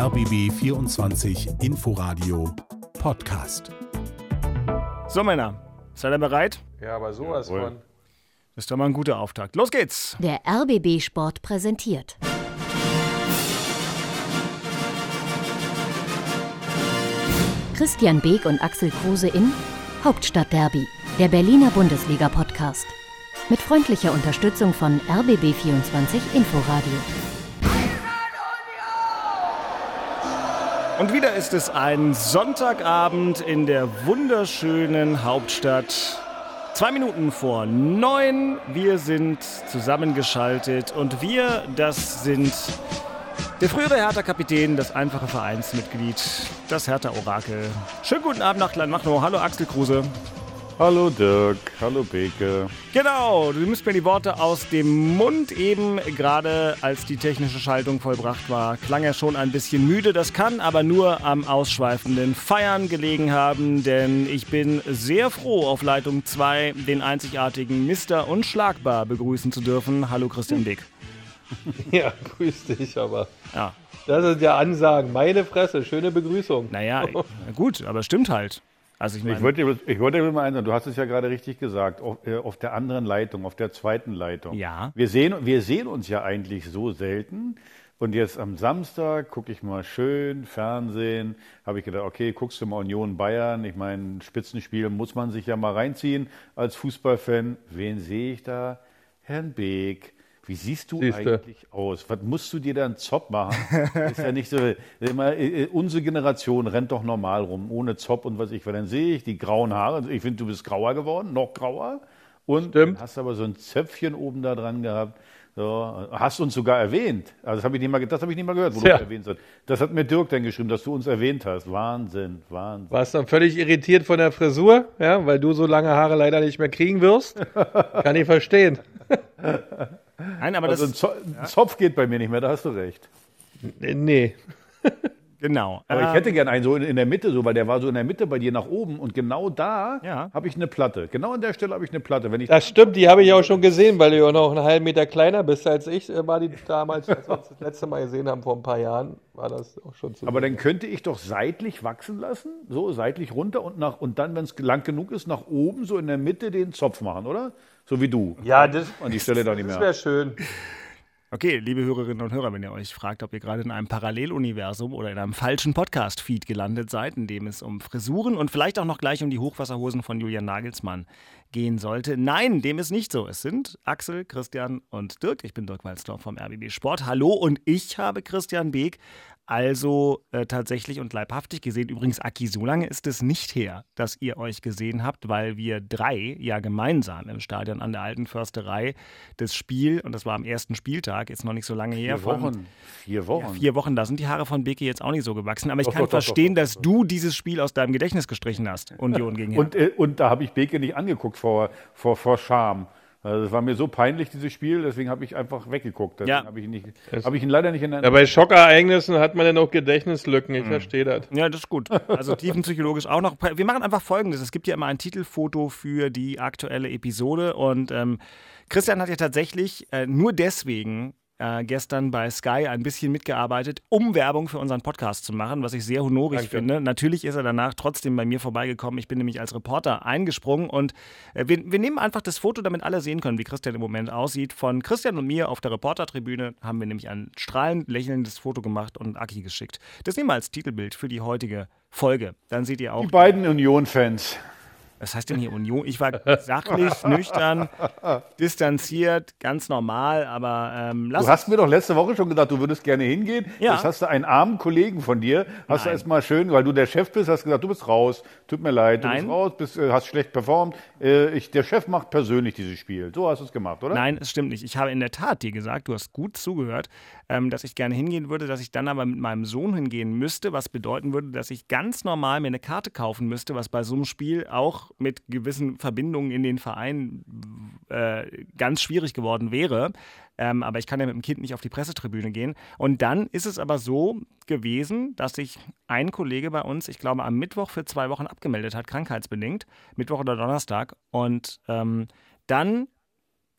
RBB 24 Inforadio Podcast. So, Männer, seid ihr bereit? Ja, aber sowas Jawohl. von. Das ist doch mal ein guter Auftakt. Los geht's! Der RBB Sport präsentiert. Christian Beek und Axel Kruse in Hauptstadtderby, der Berliner Bundesliga-Podcast. Mit freundlicher Unterstützung von RBB24 Inforadio. Und wieder ist es ein Sonntagabend in der wunderschönen Hauptstadt. Zwei Minuten vor neun. Wir sind zusammengeschaltet und wir, das sind der frühere Hertha-Kapitän, das einfache Vereinsmitglied, das Hertha-Orakel. Schönen guten Abend nach Kleinmachnow. Hallo Axel Kruse. Hallo Dirk, hallo Beke. Genau, du nimmst mir die Worte aus dem Mund. Eben gerade als die technische Schaltung vollbracht war, klang er schon ein bisschen müde. Das kann aber nur am ausschweifenden Feiern gelegen haben, denn ich bin sehr froh, auf Leitung 2 den einzigartigen Mister Unschlagbar begrüßen zu dürfen. Hallo Christian Dick. Ja, grüß dich, aber. Ja, Das ist ja Ansagen. Meine Fresse, schöne Begrüßung. naja, na gut, aber stimmt halt. Also ich Ich meine, wollte, ich wollte mal eins, du hast es ja gerade richtig gesagt, auf, äh, auf der anderen Leitung, auf der zweiten Leitung. Ja. Wir sehen, wir sehen uns ja eigentlich so selten. Und jetzt am Samstag gucke ich mal schön Fernsehen. Habe ich gedacht, okay, guckst du mal Union Bayern. Ich meine, Spitzenspiel muss man sich ja mal reinziehen als Fußballfan. Wen sehe ich da? Herrn Beek. Wie siehst du Siehste. eigentlich aus? Was musst du dir da einen Zopf machen? ist ja nicht so. Immer, äh, unsere Generation rennt doch normal rum, ohne Zopf und was ich. Weil dann sehe ich die grauen Haare. Ich finde, du bist grauer geworden, noch grauer. Und Stimmt. hast aber so ein Zöpfchen oben da dran gehabt. So, hast uns sogar erwähnt. Also das habe ich nicht mal, das habe ich nicht mal gehört, wo Tja. du erwähnt hast. Das hat mir Dirk dann geschrieben, dass du uns erwähnt hast. Wahnsinn, Wahnsinn. Warst dann völlig irritiert von der Frisur, ja, weil du so lange Haare leider nicht mehr kriegen wirst. Kann ich verstehen. nein, aber Also ein das, ein Zopf geht bei mir nicht mehr, da hast du recht. Nee. genau. Aber Ähm, ich hätte gern einen so in, in der Mitte, so, weil der war so in der Mitte bei dir nach oben und genau da Ja. habe ich eine Platte. Genau an der Stelle habe ich eine Platte. Wenn ich Das stimmt, die habe ich auch schon gesehen, weil du ja noch einen halben Meter kleiner bist als ich. äh, War die damals, als wir uns das letzte Mal gesehen haben, vor ein paar Jahren, war das auch schon so. aber dann könnte ich doch seitlich wachsen lassen, so seitlich runter und nach und dann, wenn es lang genug ist, nach oben so in der Mitte den Zopf machen, oder? So wie du. ja, das, An die Stelle doch nicht das mehr. wäre schön. Okay, liebe Hörerinnen und Hörer, wenn ihr euch fragt, ob ihr gerade in einem Paralleluniversum oder in einem falschen Podcast-Feed gelandet seid, in dem es um Frisuren und vielleicht auch noch gleich um die Hochwasserhosen von Julian Nagelsmann gehen sollte. Nein, dem ist nicht so. Es sind Axel, Christian und Dirk. Ich bin Dirk Walzdorf vom RBB Sport. Hallo und ich habe Christian Beek also äh, tatsächlich und leibhaftig gesehen. Übrigens, Aki, so lange ist es nicht her, dass ihr euch gesehen habt, weil wir drei ja gemeinsam im Stadion an der Alten Försterei das Spiel, und das war am ersten Spieltag, ist noch nicht so lange her. Vier von- Wochen. Vier Wochen. Ja, vier Wochen, da sind die Haare von Beke jetzt auch nicht so gewachsen. Aber ich Doch, kann doch, verstehen, doch, dass du dieses Spiel aus deinem Gedächtnis gestrichen hast. Union gegen Und, äh, und da habe ich Beke nicht angeguckt vor, vor, vor Scham. Also Es war mir so peinlich, dieses Spiel, deswegen habe ich einfach weggeguckt. Deswegen Ja. habe ich, ihn nicht- habe ich ihn leider nicht in Ja, der bei Schockereignissen hat man dann auch Gedächtnislücken, ich verstehe das. Ja, das ist gut. Also tiefenpsychologisch auch noch. Wir machen einfach Folgendes. Es gibt ja immer ein Titelfoto für die aktuelle Episode und ähm, Christian hat ja tatsächlich äh, nur deswegen äh, gestern bei Sky ein bisschen mitgearbeitet, um Werbung für unseren Podcast zu machen, was ich sehr honorig Danke. finde. Natürlich ist er danach trotzdem bei mir vorbeigekommen. Ich bin nämlich als Reporter eingesprungen und äh, wir, wir nehmen einfach das Foto, damit alle sehen können, wie Christian im Moment aussieht. Von Christian und mir auf der Reportertribüne haben wir nämlich ein strahlend lächelndes Foto gemacht und Aki geschickt. Das nehmen wir als Titelbild für die heutige Folge. Dann seht ihr auch. Die beiden Union-Fans. Was heißt denn hier Union? Ich war sachlich, nüchtern, distanziert, ganz normal, aber ähm, lass Du hast mir doch letzte Woche schon gesagt, du würdest gerne hingehen. Ja. Jetzt hast du einen armen Kollegen von dir, hast du Nein. erstmal schön, weil du der Chef bist, hast gesagt, du bist raus, tut mir leid, du Nein. bist raus, bist, äh, hast schlecht performt. Äh, ich, der Chef macht persönlich dieses Spiel. So hast du es gemacht, oder? Nein, es stimmt nicht. Ich habe in der Tat dir gesagt, du hast gut zugehört, ähm, dass ich gerne hingehen würde, dass ich dann aber mit meinem Sohn hingehen müsste, was bedeuten würde, dass ich ganz normal mir eine Karte kaufen müsste, was bei so einem Spiel auch mit gewissen Verbindungen in den Verein äh, ganz schwierig geworden wäre. Ähm, aber ich kann ja mit dem Kind nicht auf die Pressetribüne gehen. Und dann ist es aber so gewesen, dass sich ein Kollege bei uns, ich glaube, am Mittwoch für zwei Wochen abgemeldet hat, krankheitsbedingt, Mittwoch oder Donnerstag. Und ähm, dann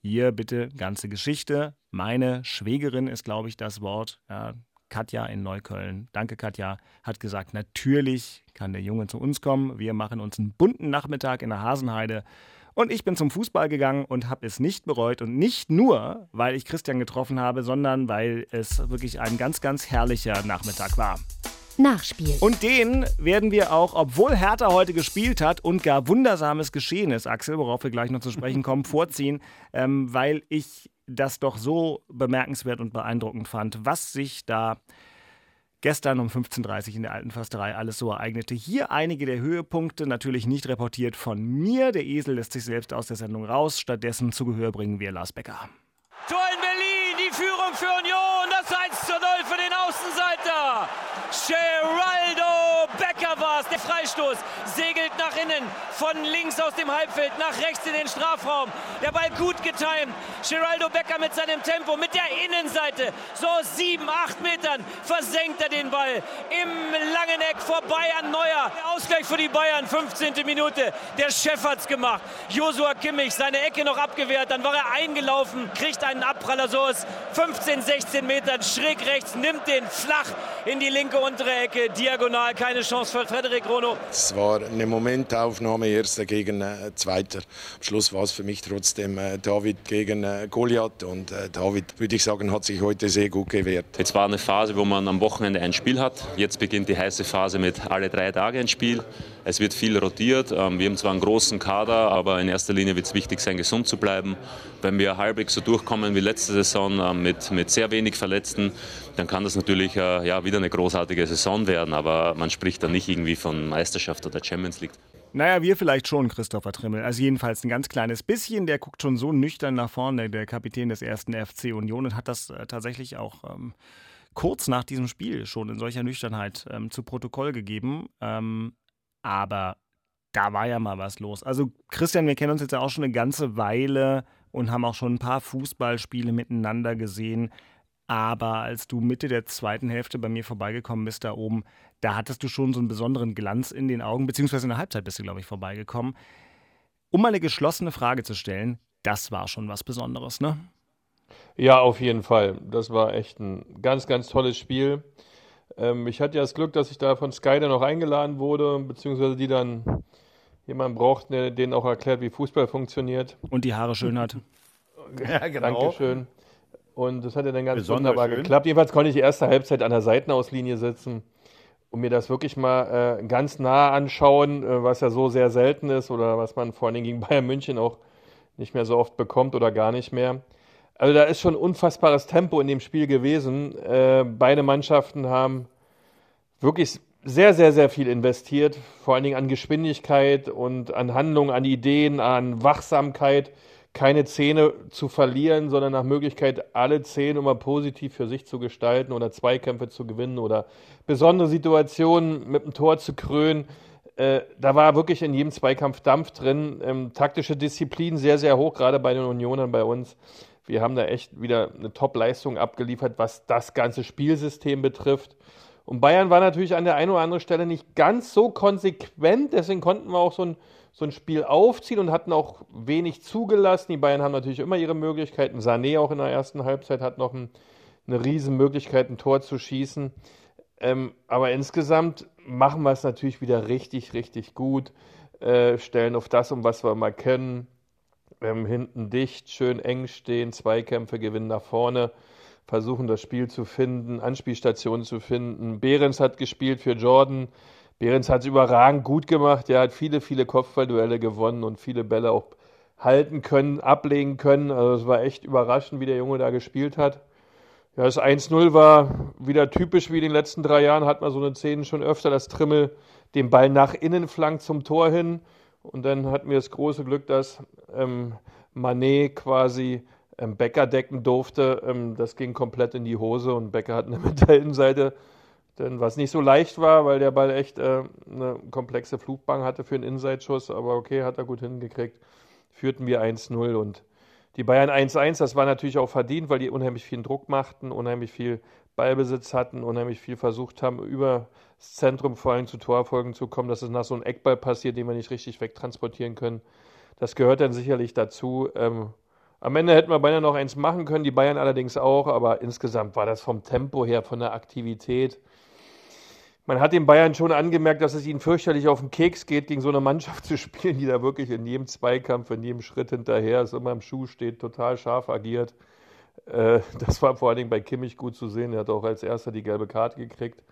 hier bitte ganze Geschichte. Meine Schwägerin ist, glaube ich, das Wort. Ja, Katja in Neukölln, danke Katja, hat gesagt, natürlich kann der Junge zu uns kommen. Wir machen uns einen bunten Nachmittag in der Hasenheide. Und ich bin zum Fußball gegangen und habe es nicht bereut. Und nicht nur, weil ich Christian getroffen habe, sondern weil es wirklich ein ganz, ganz herrlicher Nachmittag war. Nachspiel. Und den werden wir auch, obwohl Hertha heute gespielt hat und gar Wundersames geschehen ist, Axel, worauf wir gleich noch zu sprechen kommen, vorziehen, ähm, weil ich das doch so bemerkenswert und beeindruckend fand, was sich da gestern um 15.30 Uhr in der Alten Försterei alles so ereignete. Hier einige der Höhepunkte, natürlich nicht reportiert von mir. Der Esel lässt sich selbst aus der Sendung raus. Stattdessen zu Gehör bringen wir Lars Becker. Tor in Berlin, die Führung für Union, das 1 zu 0 für den Außenseiter. Geraldo Becker war es. Der Freistoß segelt nach innen, von links aus dem Halbfeld nach rechts in den Strafraum. Der Ball gut getimt. Geraldo Becker mit seinem Tempo, mit der Innenseite. So sieben, acht Metern versenkt er den Ball. Im langen Eck vorbei an Neuer. Der Ausgleich für die Bayern, 15. Minute. Der Chef hat's gemacht. Josua Kimmich, seine Ecke noch abgewehrt. Dann war er eingelaufen, kriegt einen Abpraller so aus 15, 16 Metern schräg rechts, nimmt den flach in die linke untere Ecke, diagonal, keine Chance für Frederik. Es war eine Momentaufnahme, erster gegen äh, zweiter. Am Schluss war es für mich trotzdem äh, David gegen äh, Goliath und David, würde ich sagen, hat sich heute sehr gut gewehrt. Jetzt war eine Phase, wo man am Wochenende ein Spiel hat. Jetzt beginnt die heiße Phase mit alle drei Tage ein Spiel. Es wird viel rotiert. Ähm, wir haben zwar einen großen Kader, aber in erster Linie wird es wichtig sein, gesund zu bleiben. Wenn wir halbwegs so durchkommen wie letzte Saison ähm, mit, mit sehr wenig Verletzten, dann kann das natürlich äh, ja, wieder eine großartige Saison werden. Aber man spricht dann nicht irgendwie von Meisterschaft oder Champions League. Naja, wir vielleicht schon, Christopher Trimmel. Also jedenfalls ein ganz kleines bisschen. Der guckt schon so nüchtern nach vorne, der Kapitän des ersten FC Union, und hat das äh, tatsächlich auch ähm, kurz nach diesem Spiel schon in solcher Nüchternheit ähm, zu Protokoll gegeben. Ähm, aber da war ja mal was los. Also Christian, wir kennen uns jetzt ja auch schon eine ganze Weile und haben auch schon ein paar Fußballspiele miteinander gesehen. Aber als du Mitte der zweiten Hälfte bei mir vorbeigekommen bist, da oben, da hattest du schon so einen besonderen Glanz in den Augen, beziehungsweise in der Halbzeit bist du, glaube ich, vorbeigekommen. Um mal eine geschlossene Frage zu stellen, das war schon was Besonderes, ne? Ja, auf jeden Fall. Das war echt ein ganz, ganz tolles Spiel. Ähm, ich hatte ja das Glück, dass ich da von Sky dann noch eingeladen wurde, beziehungsweise die dann jemanden braucht, der denen auch erklärt, wie Fußball funktioniert. Und die Haare schön hat. ja, genau. Dankeschön. Und das hat ja dann ganz Besonders wunderbar schön. geklappt. Jedenfalls konnte ich die erste Halbzeit an der Seitenauslinie sitzen und mir das wirklich mal äh, ganz nah anschauen, äh, was ja so sehr selten ist oder was man vor allen Dingen gegen Bayern München auch nicht mehr so oft bekommt oder gar nicht mehr. Also da ist schon unfassbares Tempo in dem Spiel gewesen. Äh, beide Mannschaften haben wirklich sehr, sehr, sehr viel investiert, vor allen Dingen an Geschwindigkeit und an Handlung, an Ideen, an Wachsamkeit, keine Zähne zu verlieren, sondern nach Möglichkeit alle Zähne immer positiv für sich zu gestalten oder Zweikämpfe zu gewinnen oder besondere Situationen mit dem Tor zu krönen. Äh, da war wirklich in jedem Zweikampf Dampf drin. Ähm, taktische Disziplin sehr, sehr hoch, gerade bei den Unionern bei uns. Wir haben da echt wieder eine Top-Leistung abgeliefert, was das ganze Spielsystem betrifft. Und Bayern war natürlich an der einen oder anderen Stelle nicht ganz so konsequent, deswegen konnten wir auch so ein, so ein Spiel aufziehen und hatten auch wenig zugelassen. Die Bayern haben natürlich immer ihre Möglichkeiten. Sané auch in der ersten Halbzeit hat noch ein, eine riesen Möglichkeit, ein Tor zu schießen. Ähm, aber insgesamt machen wir es natürlich wieder richtig, richtig gut. Äh, stellen auf das, um was wir mal können. Ähm, hinten dicht, schön eng stehen, Zweikämpfe gewinnen nach vorne, versuchen das Spiel zu finden, Anspielstationen zu finden. Behrens hat gespielt für Jordan. Behrens hat es überragend gut gemacht. Er hat viele, viele Kopfballduelle gewonnen und viele Bälle auch halten können, ablegen können. Also es war echt überraschend, wie der Junge da gespielt hat. Ja, das 1-0 war wieder typisch wie in den letzten drei Jahren. Hat man so eine Szene schon öfter, dass Trimmel den Ball nach innen flankt zum Tor hin. Und dann hatten wir das große Glück, dass ähm, Manet quasi ähm, Becker decken durfte. Ähm, das ging komplett in die Hose und Becker hat mit der denn was nicht so leicht war, weil der Ball echt äh, eine komplexe Flugbahn hatte für einen Inside-Schuss. Aber okay, hat er gut hingekriegt. Führten wir 1-0 und die Bayern 1-1, das war natürlich auch verdient, weil die unheimlich viel Druck machten, unheimlich viel Ballbesitz hatten, unheimlich viel versucht haben, über das Zentrum vor allem zu Torfolgen zu kommen, dass es nach so einem Eckball passiert, den wir nicht richtig wegtransportieren können. Das gehört dann sicherlich dazu. Ähm, Am Ende hätten wir beinahe noch eins machen können, die Bayern allerdings auch, aber insgesamt war das vom Tempo her, von der Aktivität. Man hat den Bayern schon angemerkt, dass es ihnen fürchterlich auf den Keks geht, gegen so eine Mannschaft zu spielen, die da wirklich in jedem Zweikampf, in jedem Schritt hinterher ist, immer im Schuh steht, total scharf agiert. Äh, das war vor allen Dingen bei Kimmich gut zu sehen. Er hat auch als erster die gelbe Karte gekriegt.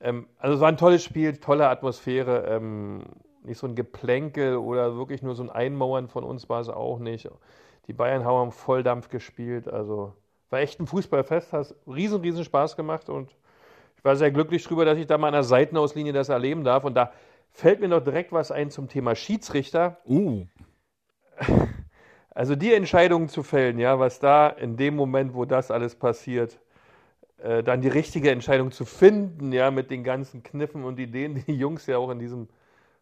Ähm, also es war ein tolles Spiel, tolle Atmosphäre. Ähm, nicht so ein Geplänkel oder wirklich nur so ein Einmauern von uns war es auch nicht. Die Bayern haben Volldampf gespielt. Also war echt ein Fußballfest, hat riesen, riesen Spaß gemacht und ich war sehr glücklich darüber, dass ich da mal an der Seitenauslinie das erleben darf. Und da fällt mir noch direkt was ein zum Thema Schiedsrichter. Uh. Also die Entscheidungen zu fällen, ja, was da in dem Moment, wo das alles passiert, äh, dann die richtige Entscheidung zu finden, ja, mit den ganzen Kniffen und Ideen, die die Jungs ja auch in diesem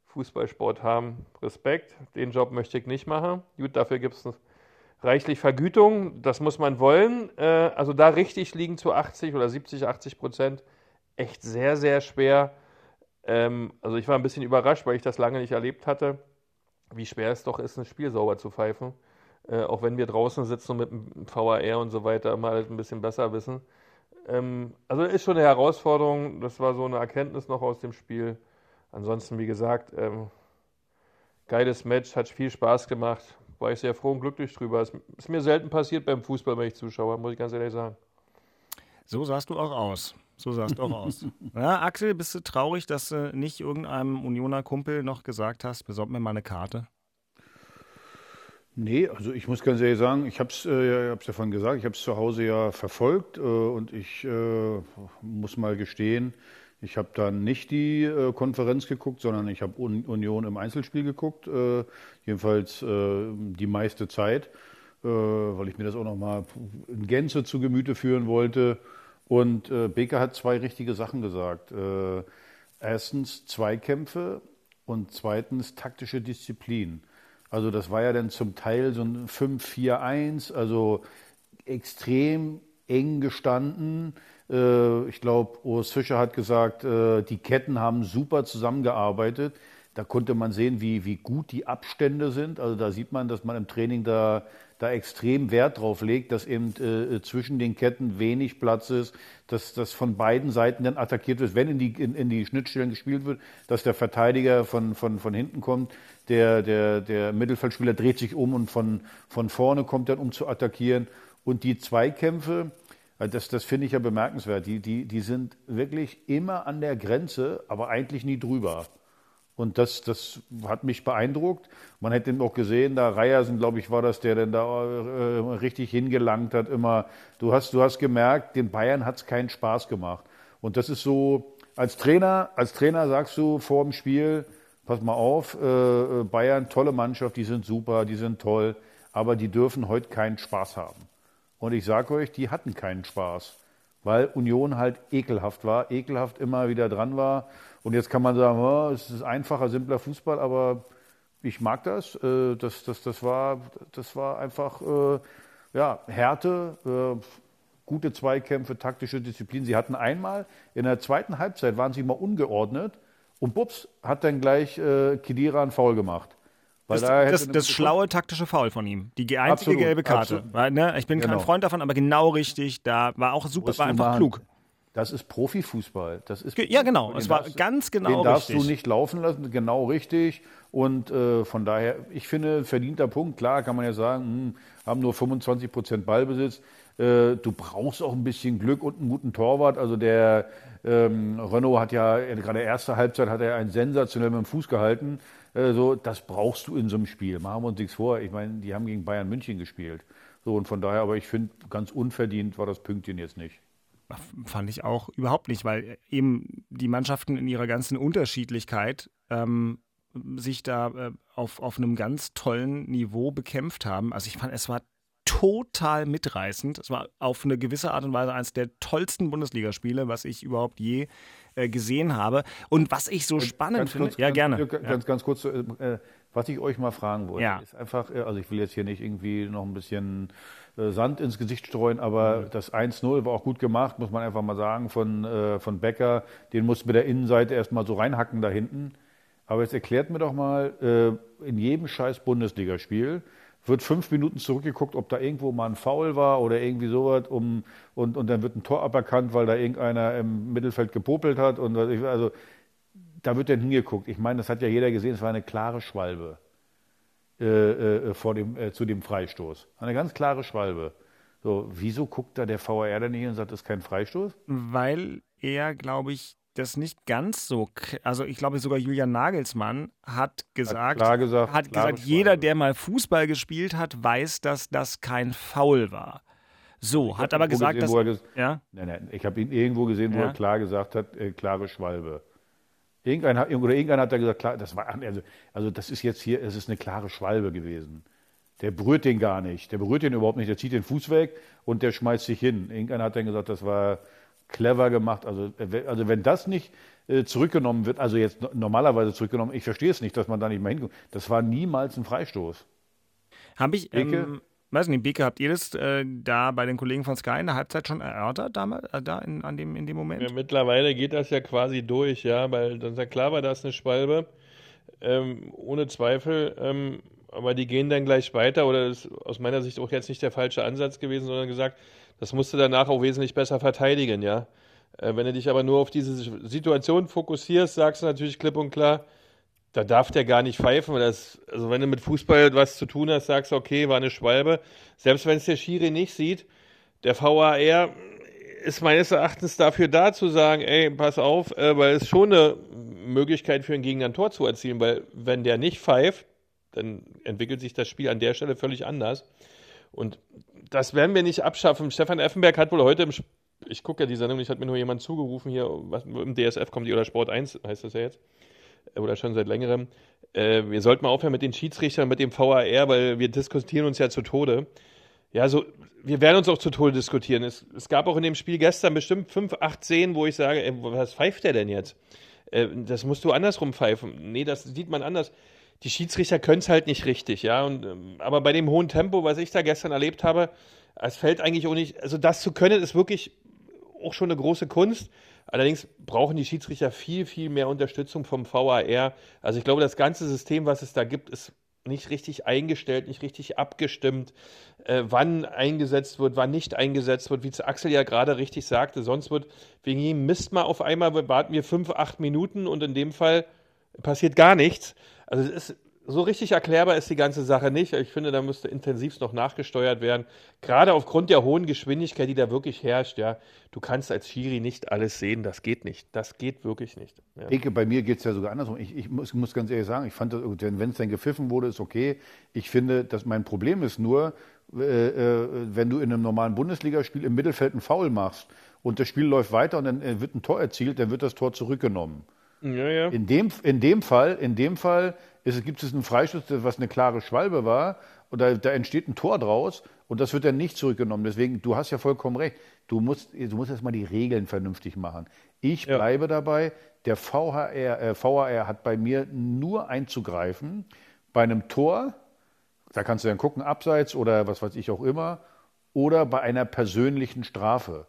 Fußballsport haben. Respekt, den Job möchte ich nicht machen. Gut, dafür gibt es reichlich Vergütung, das muss man wollen. Äh, also da richtig liegen zu 80 oder 70, 80 Prozent, echt sehr, sehr schwer. Ähm, also ich war ein bisschen überrascht, weil ich das lange nicht erlebt hatte, wie schwer es doch ist, ein Spiel sauber zu pfeifen. Äh, auch wenn wir draußen sitzen und mit dem VAR und so weiter immer halt ein bisschen besser wissen. Ähm, also ist schon eine Herausforderung. Das war so eine Erkenntnis noch aus dem Spiel. Ansonsten, wie gesagt, ähm, geiles Match, hat viel Spaß gemacht. War ich sehr froh und glücklich drüber. Es ist mir selten passiert beim Fußball, wenn ich Zuschauer, muss ich ganz ehrlich sagen. So sahst du auch aus. So sahst du auch aus. Ja, Axel, bist du traurig, dass du nicht irgendeinem Unioner Kumpel noch gesagt hast, besorg mir mal eine Karte? Nee, also ich muss ganz ehrlich sagen, ich habe es äh, ja vorhin gesagt, ich habe es zu Hause ja verfolgt äh, und ich äh, muss mal gestehen, ich habe dann nicht die äh, Konferenz geguckt, sondern ich habe Un Union im Einzelspiel geguckt, äh, jedenfalls äh, die meiste Zeit, weil ich mir das auch nochmal in Gänze zu Gemüte führen wollte. Und Beker hat zwei richtige Sachen gesagt. erstens Zweikämpfe und zweitens taktische Disziplin. Also das war ja dann zum Teil so ein 5-4-1, also extrem eng gestanden. Äh, ich glaube, Urs Fischer hat gesagt, äh, die Ketten haben super zusammengearbeitet. Da konnte man sehen, wie, wie gut die Abstände sind. Also da sieht man, dass man im Training da, da extrem Wert drauf legt, dass eben äh, zwischen den Ketten wenig Platz ist, dass das von beiden Seiten dann attackiert wird, wenn in die, in, in die Schnittstellen gespielt wird, dass der Verteidiger von, von, von hinten kommt, der, der, der Mittelfeldspieler dreht sich um und von, von vorne kommt dann, um zu attackieren. Und die Zweikämpfe, äh, das, das finde ich ja bemerkenswert. Die, die, die sind wirklich immer an der Grenze, aber eigentlich nie drüber. Und das, das hat mich beeindruckt. Man hätte auch gesehen, da Reiersen, glaube ich, war das, der denn da äh, richtig hingelangt hat. Immer, du hast, du hast gemerkt, den Bayern hat es keinen Spaß gemacht. Und das ist so, als Trainer, als Trainer sagst du vor dem Spiel, pass mal auf, äh, Bayern, tolle Mannschaft, die sind super, die sind toll, aber die dürfen heute keinen Spaß haben. Und ich sage euch, die hatten keinen Spaß, weil Union halt ekelhaft war, ekelhaft immer wieder dran war. Und jetzt kann man sagen, oh, es ist einfacher, simpler Fußball, aber ich mag das. Äh, das, das, das, war, das war einfach äh, ja, Härte, äh, gute Zweikämpfe, taktische Disziplin. Sie hatten einmal in der zweiten Halbzeit waren sie mal ungeordnet und Bups hat dann gleich Kedira einen Foul gemacht. Das, das, das schlaue taktische Foul von ihm. Die einzige absolut, gelbe Karte. Weil, ne, ich bin genau. kein Freund davon, aber genau richtig. Da war auch super, war einfach klug. Das ist Profifußball. Das ist ja, genau. Es war ganz genau den richtig. Darfst du nicht laufen lassen, genau richtig. Und äh, von daher, ich finde, verdienter Punkt. Klar, kann man ja sagen, hm, haben nur 25 Prozent Ballbesitz. Äh, du brauchst auch ein bisschen Glück und einen guten Torwart. Also der ähm, Renault hat ja gerade erste Halbzeit hat er einen sensationell mit dem Fuß gehalten. Äh, so, das brauchst du in so einem Spiel. Machen wir uns nichts vor. Ich meine, die haben gegen Bayern München gespielt. So, und von daher, aber ich finde, ganz unverdient war das Pünktchen jetzt nicht. Fand ich auch überhaupt nicht, weil eben die Mannschaften in ihrer ganzen Unterschiedlichkeit ähm, sich da äh, auf, auf einem ganz tollen Niveau bekämpft haben. Also ich fand, es war total mitreißend. Es war auf eine gewisse Art und Weise eines der tollsten Bundesligaspiele, was ich überhaupt je äh, gesehen habe. Und was ich so äh, spannend ganz finde, kurz, ja gerne. Ganz, ja. ganz kurz, äh, äh, was ich euch mal fragen wollte, ja. ist einfach, äh, also ich will jetzt hier nicht irgendwie noch ein bisschen äh, Sand ins Gesicht streuen, aber mhm. das 1-0 war auch gut gemacht, muss man einfach mal sagen, von, von Becker. Den musste mit der Innenseite erstmal so reinhacken da hinten. Aber jetzt erklärt mir doch mal, in jedem scheiß Bundesligaspiel wird fünf Minuten zurückgeguckt, ob da irgendwo mal ein Foul war oder irgendwie sowas, um, und, und dann wird ein Tor aberkannt, weil da irgendeiner im Mittelfeld gepopelt hat. Und also da wird dann hingeguckt. Ich meine, das hat ja jeder gesehen, es war eine klare Schwalbe äh, äh, vor dem, äh, zu dem Freistoß. Eine ganz klare Schwalbe. So, wieso guckt da der VAR dann nicht und sagt, das ist kein Freistoß? Weil er, glaube ich, das nicht ganz so. Also ich glaube sogar Julian Nagelsmann hat gesagt, hat, gesagt, hat gesagt jeder, der mal Fußball gespielt hat, weiß, dass das kein Foul war. So, ich hat aber gesagt, gesehen, dass. Ges ja? Nein, nein, ich habe ihn irgendwo gesehen, wo ja? er klar gesagt hat, äh, klare Schwalbe. Irgendeiner, oder irgendeiner hat da gesagt, klar, das war, also, also das ist jetzt hier, es ist eine klare Schwalbe gewesen. Der berührt den gar nicht, der berührt den überhaupt nicht, der zieht den Fuß weg und der schmeißt sich hin. Irgendeiner hat dann gesagt, das war clever gemacht. Also, äh, also wenn das nicht äh, zurückgenommen wird, also jetzt normalerweise zurückgenommen, ich verstehe es nicht, dass man da nicht mehr hinkommt. Das war niemals ein Freistoß. Habe ich, ähm, weiß nicht, Beke, habt ihr das äh, da bei den Kollegen von Sky in der Halbzeit schon erörtert, damals, äh, da in, an dem, in dem Moment? Ja, mittlerweile geht das ja quasi durch, ja, weil dann ist ja klar war, da ist eine Schwalbe, ähm, ohne Zweifel. Ähm, aber die gehen dann gleich weiter oder ist aus meiner Sicht auch jetzt nicht der falsche Ansatz gewesen, sondern gesagt, das musst du danach auch wesentlich besser verteidigen, ja. Äh, wenn du dich aber nur auf diese Situation fokussierst, sagst du natürlich klipp und klar, da darf der gar nicht pfeifen. Das, also wenn du mit Fußball was zu tun hast, sagst du, okay, war eine Schwalbe. Selbst wenn es der Schiri nicht sieht, der VAR ist meines Erachtens dafür da zu sagen, ey, pass auf, äh, weil es schon eine Möglichkeit für einen Gegner ein Tor zu erzielen, weil wenn der nicht pfeift, dann entwickelt sich das Spiel an der Stelle völlig anders. Und das werden wir nicht abschaffen. Stefan Effenberg hat wohl heute im, ich gucke ja die Sendung, ich hat mir nur jemand zugerufen hier, was, im DSF kommt die oder Sport 1 heißt das ja jetzt, oder schon seit längerem. Äh, wir sollten mal aufhören mit den Schiedsrichtern, mit dem VAR, weil wir diskutieren uns ja zu Tode. Ja, so, wir werden uns auch zu Tode diskutieren. Es, es gab auch in dem Spiel gestern bestimmt 5, 8 Szenen, wo ich sage, ey, was pfeift der denn jetzt? Äh, das musst du andersrum pfeifen. Nee, das sieht man anders die Schiedsrichter können es halt nicht richtig, ja. Und, ähm, aber bei dem hohen Tempo, was ich da gestern erlebt habe, es fällt eigentlich auch nicht, also das zu können, ist wirklich auch schon eine große Kunst. Allerdings brauchen die Schiedsrichter viel, viel mehr Unterstützung vom VAR. Also ich glaube, das ganze System, was es da gibt, ist nicht richtig eingestellt, nicht richtig abgestimmt, äh, wann eingesetzt wird, wann nicht eingesetzt wird, wie es Axel ja gerade richtig sagte. Sonst wird wegen jedem Mist mal auf einmal warten wir fünf, acht Minuten und in dem Fall passiert gar nichts. Also es ist so richtig erklärbar ist die ganze Sache nicht. Ich finde, da müsste intensivst noch nachgesteuert werden. Gerade aufgrund der hohen Geschwindigkeit, die da wirklich herrscht. Ja, du kannst als Schiri nicht alles sehen. Das geht nicht. Das geht wirklich nicht. Ja. Eke, bei mir geht es ja sogar andersrum. Ich, ich muss, muss, ganz ehrlich sagen, ich fand, wenn es dann gepfiffen wurde, ist okay. Ich finde, dass mein Problem ist nur, äh, äh, wenn du in einem normalen Bundesligaspiel im Mittelfeld einen Foul machst und das Spiel läuft weiter und dann äh, wird ein Tor erzielt, dann wird das Tor zurückgenommen. Ja, ja. In, dem, in dem Fall, in dem Fall ist, gibt es einen Freistoß, was eine klare Schwalbe war, und da, da, entsteht ein Tor draus und das wird dann nicht zurückgenommen. Deswegen, du hast ja vollkommen recht. Du musst, du musst erstmal die Regeln vernünftig machen. Ich ja. bleibe dabei, der VHR, äh, VHR hat bei mir nur einzugreifen bei einem Tor, da kannst du dann gucken, abseits oder was weiß ich auch immer, oder bei einer persönlichen Strafe.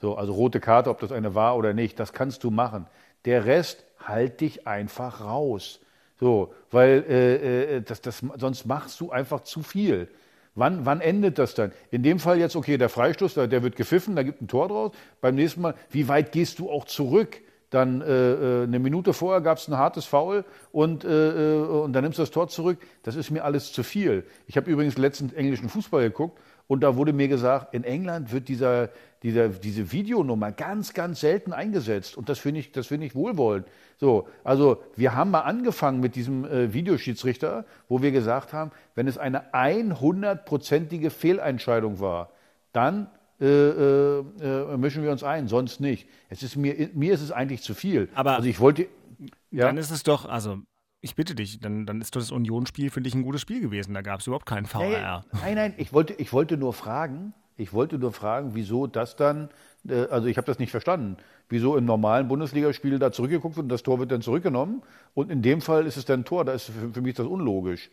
So, also rote Karte, ob das eine war oder nicht, das kannst du machen. Der Rest, halt dich einfach raus. So, weil äh, äh, das, das, sonst machst du einfach zu viel. Wann, wann endet das dann? In dem Fall jetzt, okay, der Freistoß, der, der wird gepfiffen, da gibt ein Tor draus. Beim nächsten Mal, wie weit gehst du auch zurück? Dann äh, äh eine Minute vorher gab es ein hartes Foul und, äh, äh, und dann nimmst du das Tor zurück. Das ist mir alles zu viel. Ich habe übrigens letztens englischen Fußball geguckt und da wurde mir gesagt, in England wird dieser, dieser, diese Videonummer ganz, ganz selten eingesetzt. Und das finde ich, das finde ich wohlwollend. So, also wir haben mal angefangen mit diesem äh, Videoschiedsrichter, wo wir gesagt haben, wenn es eine 100-prozentige Fehlentscheidung war, dann äh, äh, äh, mischen wir uns ein, sonst nicht. Es ist mir, mir ist es eigentlich zu viel. Aber also ich wollte, ja? dann ist es doch, also ich bitte dich, dann, dann ist das Unionsspiel für dich ein gutes Spiel gewesen. Da gab es überhaupt keinen VR. Nein, nein, ich wollte, ich wollte nur fragen, ich wollte nur fragen, wieso das dann, äh, also ich habe das nicht verstanden, wieso im normalen Bundesligaspiel da zurückgeguckt wird und das Tor wird dann zurückgenommen und in dem Fall ist es dann ein Tor, da ist für, für mich das unlogisch.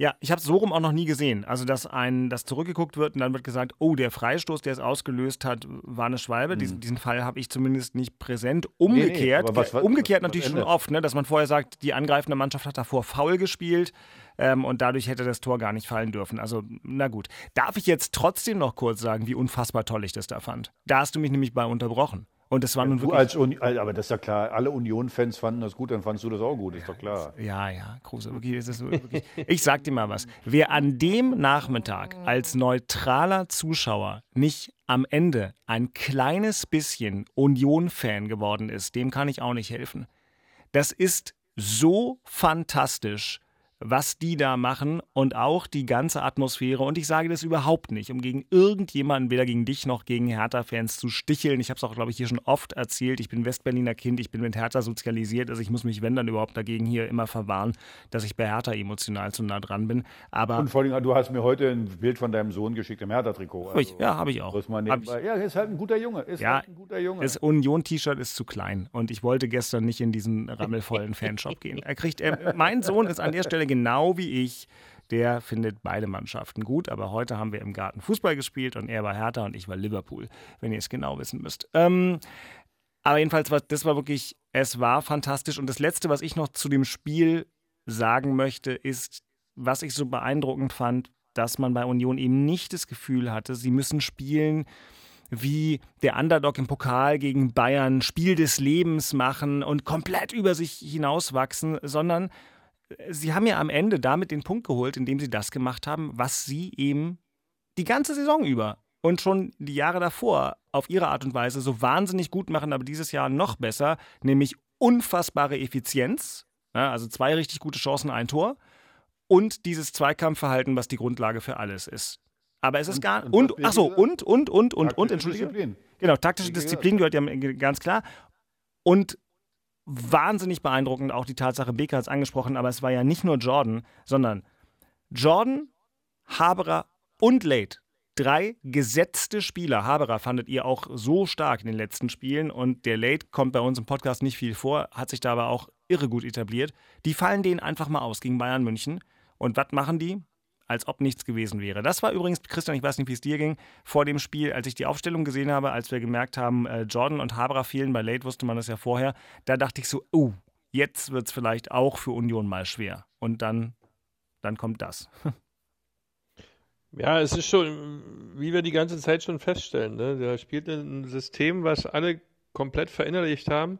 Ja, ich habe es so rum auch noch nie gesehen. Also, dass ein, dass zurückgeguckt wird und dann wird gesagt, oh, der Freistoß, der es ausgelöst hat, war eine Schwalbe. Mhm. Diesen, diesen Fall habe ich zumindest nicht präsent. Umgekehrt, aber was- was- umgekehrt was natürlich schon oft, ne, dass man vorher sagt, die angreifende Mannschaft hat davor faul gespielt ähm, und dadurch hätte das Tor gar nicht fallen dürfen. Also, na gut. Darf ich jetzt trotzdem noch kurz sagen, wie unfassbar toll ich das da fand? Da hast du mich nämlich bei unterbrochen. Und es war nun wirklich. als Uni aber das ist ja klar, alle Union-Fans fanden das gut, dann fandst du das auch gut, ist doch klar. Ja, ja, Kruse, wirklich, wirklich. Ich sag dir mal was. Wer an dem Nachmittag als neutraler Zuschauer nicht am Ende ein kleines bisschen Union-Fan geworden ist, dem kann ich auch nicht helfen. Das ist so fantastisch, was die da machen und auch die ganze Atmosphäre. Und ich sage das überhaupt nicht, um gegen irgendjemanden, weder gegen dich noch gegen Hertha-Fans zu sticheln. Ich habe es auch, glaube ich, hier schon oft erzählt. Ich bin Westberliner Kind, ich bin mit Hertha sozialisiert. Also ich muss mich, wenn dann überhaupt, dagegen hier immer verwahren, dass ich bei Hertha emotional zu nah dran bin. Aber Und vor allem, du hast mir heute ein Bild von deinem Sohn geschickt im Hertha-Trikot. Ich, ja, habe ich auch. Hab nebenbei- ja, er ist halt ein guter Junge. Ist Ja, halt ein guter Junge. Das Union-T-Shirt ist zu klein und ich wollte gestern nicht in diesen rammelvollen Fanshop gehen. Er kriegt, er, mein Sohn ist an der Stelle genau wie ich. Der findet beide Mannschaften gut, aber heute haben wir im Garten Fußball gespielt und er war Hertha und ich war Liverpool, wenn ihr es genau wissen müsst. Ähm, aber jedenfalls, war, das war wirklich, es war fantastisch. Und das Letzte, was ich noch zu dem Spiel sagen möchte, ist, was ich so beeindruckend fand, dass man bei Union eben nicht das Gefühl hatte, sie müssen spielen wie der Underdog im Pokal gegen Bayern, Spiel des Lebens machen und komplett über sich hinauswachsen, sondern sie haben ja am Ende damit den Punkt geholt, indem sie das gemacht haben, was sie eben die ganze Saison über und schon die Jahre davor auf ihre Art und Weise so wahnsinnig gut machen, aber dieses Jahr noch besser, nämlich unfassbare Effizienz, ja, also zwei richtig gute Chancen, ein Tor und dieses Zweikampfverhalten, was die Grundlage für alles ist. Aber es ist gar und und ach so und und und und und Taktische entschuldige. Disziplin. Genau, taktische. Disziplin gehört ja ganz klar und wahnsinnig beeindruckend auch die Tatsache, Becker hat es angesprochen, aber es war ja nicht nur Jordan, sondern Jordan, Haberer und Late. Drei gesetzte Spieler. Haberer fandet ihr auch so stark in den letzten Spielen und der Late kommt bei uns im Podcast nicht viel vor, hat sich da aber auch irre gut etabliert. Die fallen denen einfach mal aus gegen Bayern München. Und was machen die? Als ob nichts gewesen wäre. Das war übrigens, Christian, ich weiß nicht, wie es dir ging, vor dem Spiel, als ich die Aufstellung gesehen habe, als wir gemerkt haben, äh, Jordan und Haberer fehlen, bei Late wusste man das ja vorher, da dachte ich so, oh, jetzt wird es vielleicht auch für Union mal schwer. Und dann, dann kommt das. Ja, es ist schon, wie wir die ganze Zeit schon feststellen, ne? Da spielt ein System, was alle komplett verinnerlicht haben.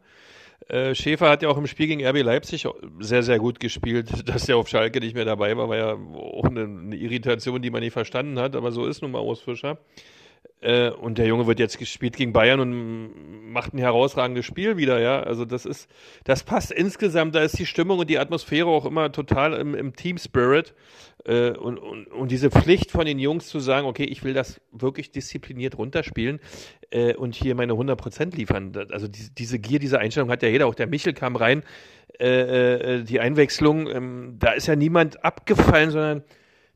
Äh, Schäfer hat ja auch im Spiel gegen RB Leipzig sehr, sehr gut gespielt. Dass er auf Schalke nicht mehr dabei war, war ja auch eine, eine Irritation, die man nicht verstanden hat, aber so ist nun mal Urs Fischer. Äh, und der Junge wird jetzt gespielt gegen Bayern und macht ein herausragendes Spiel wieder, ja. Also das ist, das passt insgesamt, da ist die Stimmung und die Atmosphäre auch immer total im, im Team Spirit. Äh, und, und, und diese Pflicht von den Jungs zu sagen, okay, ich will das wirklich diszipliniert runterspielen äh, und hier meine 100% liefern. Also diese, diese Gier, diese Einstellung hat ja jeder, auch der Michel kam rein, äh, äh, die Einwechslung, ähm, da ist ja niemand abgefallen, sondern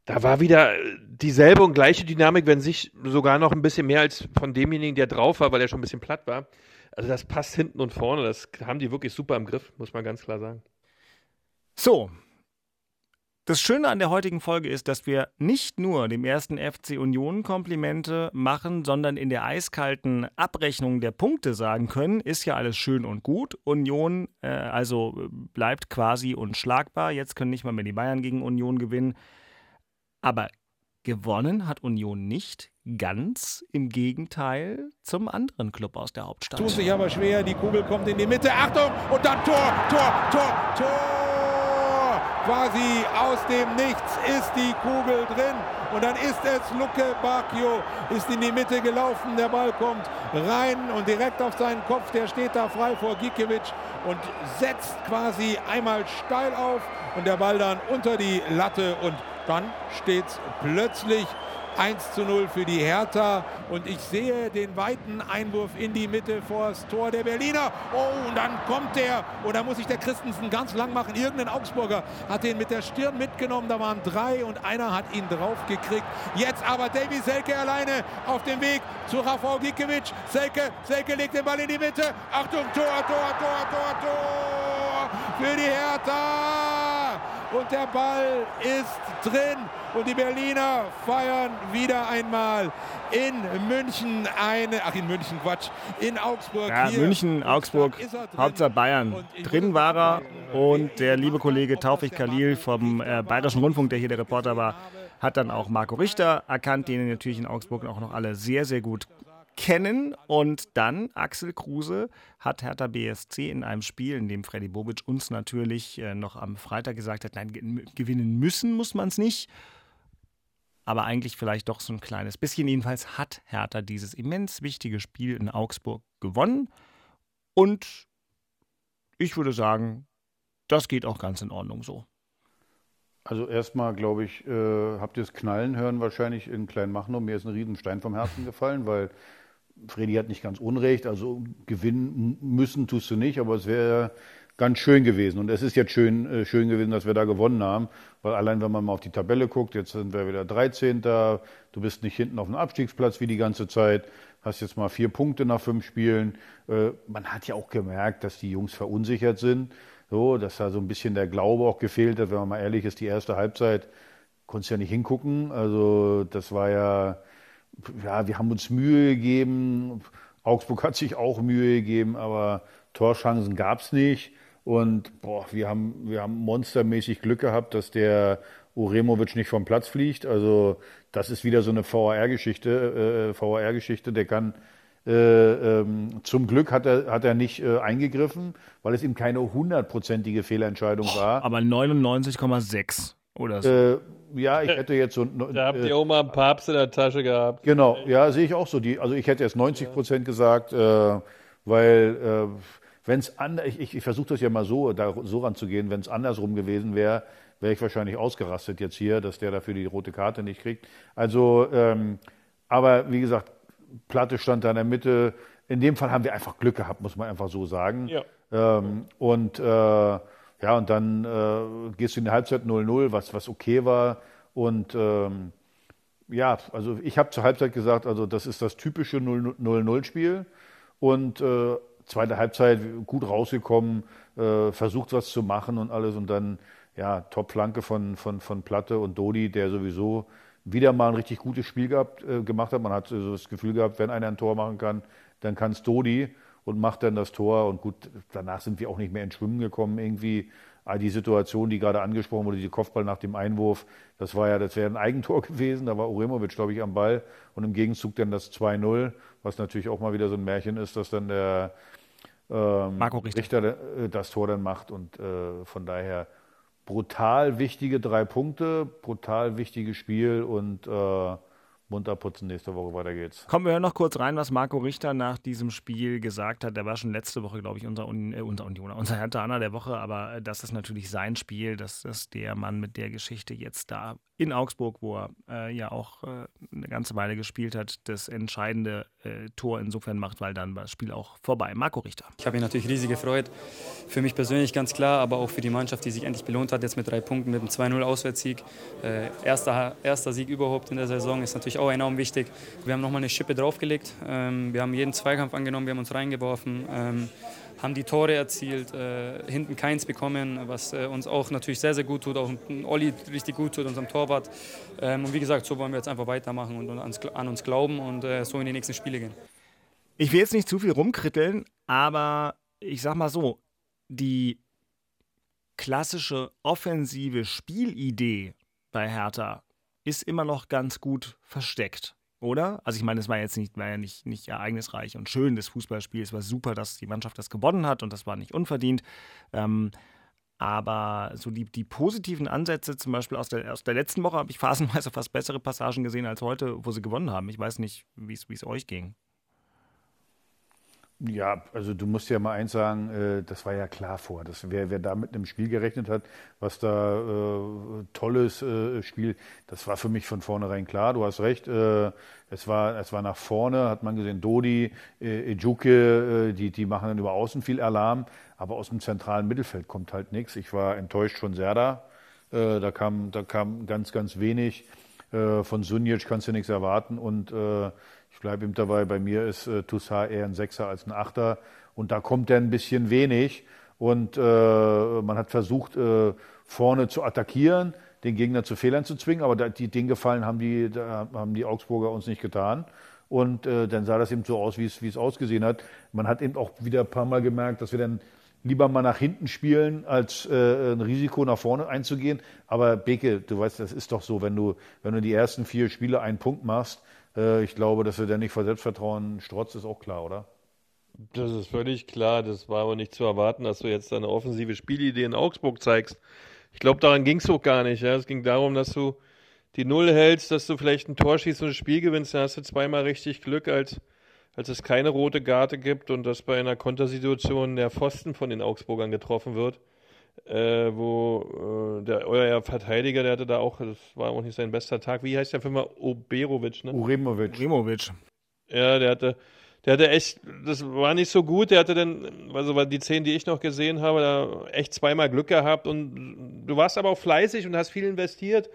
da war wieder äh, dieselbe und gleiche Dynamik, wenn sich sogar noch ein bisschen mehr als von demjenigen, der drauf war, weil er schon ein bisschen platt war. Also das passt hinten und vorne, das haben die wirklich super im Griff, muss man ganz klar sagen. So. Das Schöne an der heutigen Folge ist, dass wir nicht nur dem ersten FC Union Komplimente machen, sondern in der eiskalten Abrechnung der Punkte sagen können, ist ja alles schön und gut. Union äh, also bleibt quasi unschlagbar. Jetzt können nicht mal mehr die Bayern gegen Union gewinnen. Aber gewonnen hat Union nicht. Ganz im Gegenteil zum anderen Club aus der Hauptstadt. Tut sich aber schwer, die Kugel kommt in die Mitte. Achtung! Und dann Tor, Tor, Tor, Tor! Quasi aus dem Nichts ist die Kugel drin. Und dann ist es Luke Bacchio, ist in die Mitte gelaufen. Der Ball kommt rein und direkt auf seinen Kopf. Der steht da frei vor Gikiewicz und setzt quasi einmal steil auf. Und der Ball dann unter die Latte. Und dann steht es plötzlich 1 zu 0 für die Hertha. Und ich sehe den weiten Einwurf in die Mitte vor das Tor der Berliner. Oh, und dann kommt der. Und da muss sich der Christensen ganz lang machen. Irgendein Augsburger hat den mit der Stirn mitgenommen. Da waren drei und einer hat ihn draufgekriegt. Jetzt aber Davy Selke alleine auf dem Weg zu Rafał Gikiewicz. Selke, Selke legt den Ball in die Mitte. Achtung, Tor, Tor, Tor, Tor, Tor für die Hertha. Und der Ball ist drin. Und die Berliner feiern wieder einmal in München eine, ach in München, Quatsch, in Augsburg. Ja, Hier. München, Augsburg, Hauptsache Bayern. Drin war er und der liebe Kollege Taufik Khalil vom äh, Bayerischen Rundfunk, der hier der Reporter war, hat dann auch Marco Richter erkannt, den natürlich in Augsburg auch noch alle sehr, sehr gut kennen. Und dann Axel Kruse hat Hertha BSC in einem Spiel, in dem Freddy Bobic uns natürlich äh, noch am Freitag gesagt hat, nein, gewinnen müssen muss man es nicht. Aber eigentlich vielleicht doch so ein kleines bisschen. Jedenfalls hat Hertha dieses immens wichtige Spiel in Augsburg gewonnen. Und ich würde sagen, das geht auch ganz in Ordnung so. Also erstmal, glaube ich, äh, habt ihr es knallen hören wahrscheinlich in Kleinmachnow. Mir ist ein Riesenstein vom Herzen gefallen, weil Freddy hat nicht ganz Unrecht. Also gewinnen müssen tust du nicht, aber es wäre ganz schön gewesen. Und es ist jetzt schön, äh, schön gewesen, dass wir da gewonnen haben, weil allein wenn man mal auf die Tabelle guckt, jetzt sind wir wieder 13. Du bist nicht hinten auf dem Abstiegsplatz wie die ganze Zeit, hast jetzt mal vier Punkte nach fünf Spielen. Äh, man hat ja auch gemerkt, dass die Jungs verunsichert sind. So, dass da so ein bisschen der Glaube auch gefehlt hat, wenn man mal ehrlich ist, die erste Halbzeit konntest ja nicht hingucken. Also das war ja, ja, wir haben uns Mühe gegeben. Augsburg hat sich auch Mühe gegeben, aber Torchancen gab es nicht. Und boah, wir haben, wir haben monstermäßig Glück gehabt, dass der Uremovic nicht vom Platz fliegt. Also das ist wieder so eine VAR-Geschichte. Äh, VAR-Geschichte, der kann äh, ähm, zum Glück hat er, hat er nicht äh, eingegriffen, weil es ihm keine hundertprozentige Fehlentscheidung oh, war. Aber 99,6 oder so. Äh, ja, ich hätte jetzt so. Da habt ihr auch mal einen Papst in der Tasche gehabt. Genau, ja, sehe ich auch so. Die, also ich hätte jetzt 90 Prozent gesagt, äh, weil äh, wenn es anders, ich, ich, ich versuche das ja mal so, da, so ranzugehen, wenn es andersrum gewesen wäre, wäre ich wahrscheinlich ausgerastet jetzt hier, dass der dafür die rote Karte nicht kriegt. Also, ähm, aber wie gesagt, Platte stand da in der Mitte. In dem Fall haben wir einfach Glück gehabt, muss man einfach so sagen. Ja. Ähm, und äh, ja, und dann äh, gehst du in die Halbzeit 0-0, was, was okay war. Und ähm, ja, also ich habe zur Halbzeit gesagt, also das ist das typische 0-0-Spiel. Und äh, zweite Halbzeit gut rausgekommen, äh, versucht was zu machen und alles. Und dann, ja, Top-Flanke von, von, von Platte und Dodi, der sowieso wieder mal ein richtig gutes Spiel gehabt, äh, gemacht hat. Man hat so das Gefühl gehabt, wenn einer ein Tor machen kann, dann kann es Dodi und macht dann das Tor. Und gut, danach sind wir auch nicht mehr ins Schwimmen gekommen. Irgendwie all die Situation, die gerade angesprochen wurde, die Kopfball nach dem Einwurf, das war ja, das wäre ein Eigentor gewesen. Da war Uremovic, glaube ich, am Ball und im Gegenzug dann das 2-0, was natürlich auch mal wieder so ein Märchen ist, dass dann der ähm, Marco Richter, Richter äh, das Tor dann macht und äh, von daher brutal wichtige drei Punkte, brutal wichtiges Spiel und äh, munter putzen. Nächste Woche weiter geht's. Kommen wir noch kurz rein, was Marco Richter nach diesem Spiel gesagt hat. Der war schon letzte Woche, glaube ich, unser, Un äh, unser Unioner, unser Hertha der Woche. Aber äh, das ist natürlich sein Spiel. Das ist der Mann mit der Geschichte jetzt da in Augsburg, wo er äh, ja auch äh, eine ganze Weile gespielt hat, das entscheidende äh, Tor insofern macht, weil dann war das Spiel auch vorbei. Marco Richter. Ich habe mich natürlich riesig gefreut. Für mich persönlich ganz klar, aber auch für die Mannschaft, die sich endlich belohnt hat, jetzt mit drei Punkten, mit einem 2-0 Auswärtssieg. Äh, erster, erster Sieg überhaupt in der Saison ist natürlich auch enorm wichtig. Wir haben nochmal eine Schippe draufgelegt. Ähm, wir haben jeden Zweikampf angenommen, wir haben uns reingeworfen. Ähm, haben die Tore erzielt, äh, hinten keins bekommen, was äh, uns auch natürlich sehr, sehr gut tut, auch Olli richtig gut tut, unserem Torwart. Ähm, und wie gesagt, so wollen wir jetzt einfach weitermachen und, und ans, an uns glauben und äh, so in die nächsten Spiele gehen. Ich will jetzt nicht zu viel rumkritteln, aber ich sag mal so, die klassische offensive Spielidee bei Hertha ist immer noch ganz gut versteckt oder? Also ich meine, es war jetzt nicht, war ja nicht, nicht ereignisreich und schön, das Fußballspiel. Es war super, dass die Mannschaft das gewonnen hat und das war nicht unverdient. Ähm, aber so die, die positiven Ansätze, zum Beispiel aus der, aus der letzten Woche, habe ich phasenweise fast bessere Passagen gesehen als heute, wo sie gewonnen haben. Ich weiß nicht, wie es euch ging. Ja, also du musst ja mal eins sagen, äh, das war ja klar vor. Das, wer, wer da mit einem Spiel gerechnet hat, was da äh, tolles äh, Spiel, das war für mich von vornherein klar. Du hast recht, äh, es, war, es war nach vorne, hat man gesehen, Dodi, äh, Ejuke, äh, die, die machen dann über außen viel Alarm, aber aus dem zentralen Mittelfeld kommt halt nichts. Ich war enttäuscht von Serda, äh, da, kam, da kam ganz, ganz wenig. Äh, von Sunjic kannst du nichts erwarten und äh, bleibe ihm dabei, bei mir ist äh, Toussaint eher ein Sechser als ein Achter und da kommt er ein bisschen wenig und äh, man hat versucht, äh, vorne zu attackieren, den Gegner zu Fehlern zu zwingen. Aber da, die, den Gefallen haben die, haben die Augsburger uns nicht getan. Und äh, dann sah das eben so aus, wie es, ausgesehen hat. Man hat eben auch wieder ein paar Mal gemerkt, dass wir dann lieber mal nach hinten spielen, als äh, ein Risiko nach vorne einzugehen. Aber Beke, du weißt, das ist doch so, wenn du, wenn du die ersten vier Spiele einen Punkt machst, ich glaube, dass du dann nicht vor Selbstvertrauen strotzt, ist auch klar, oder? Das ist völlig klar. Das war aber nicht zu erwarten, dass du jetzt eine offensive Spielidee in Augsburg zeigst. Ich glaube, daran ging es auch gar nicht. Ja? Es ging darum, dass du die Null hältst, dass du vielleicht ein Tor schießt und ein Spiel gewinnst, dann hast du zweimal richtig Glück, als, als es keine rote Karte gibt und dass bei einer Kontersituation der Pfosten von den Augsburgern getroffen wird. Äh, wo äh, der euer Verteidiger, der hatte da auch, das war auch nicht sein bester Tag. Wie heißt der Firma? Oberovic, ne? Uremovic. Uremovic. Ja, der hatte, der hatte echt, das war nicht so gut. Der hatte dann, also die zehn, die ich noch gesehen habe, da echt zweimal Glück gehabt und du warst aber auch fleißig und hast viel investiert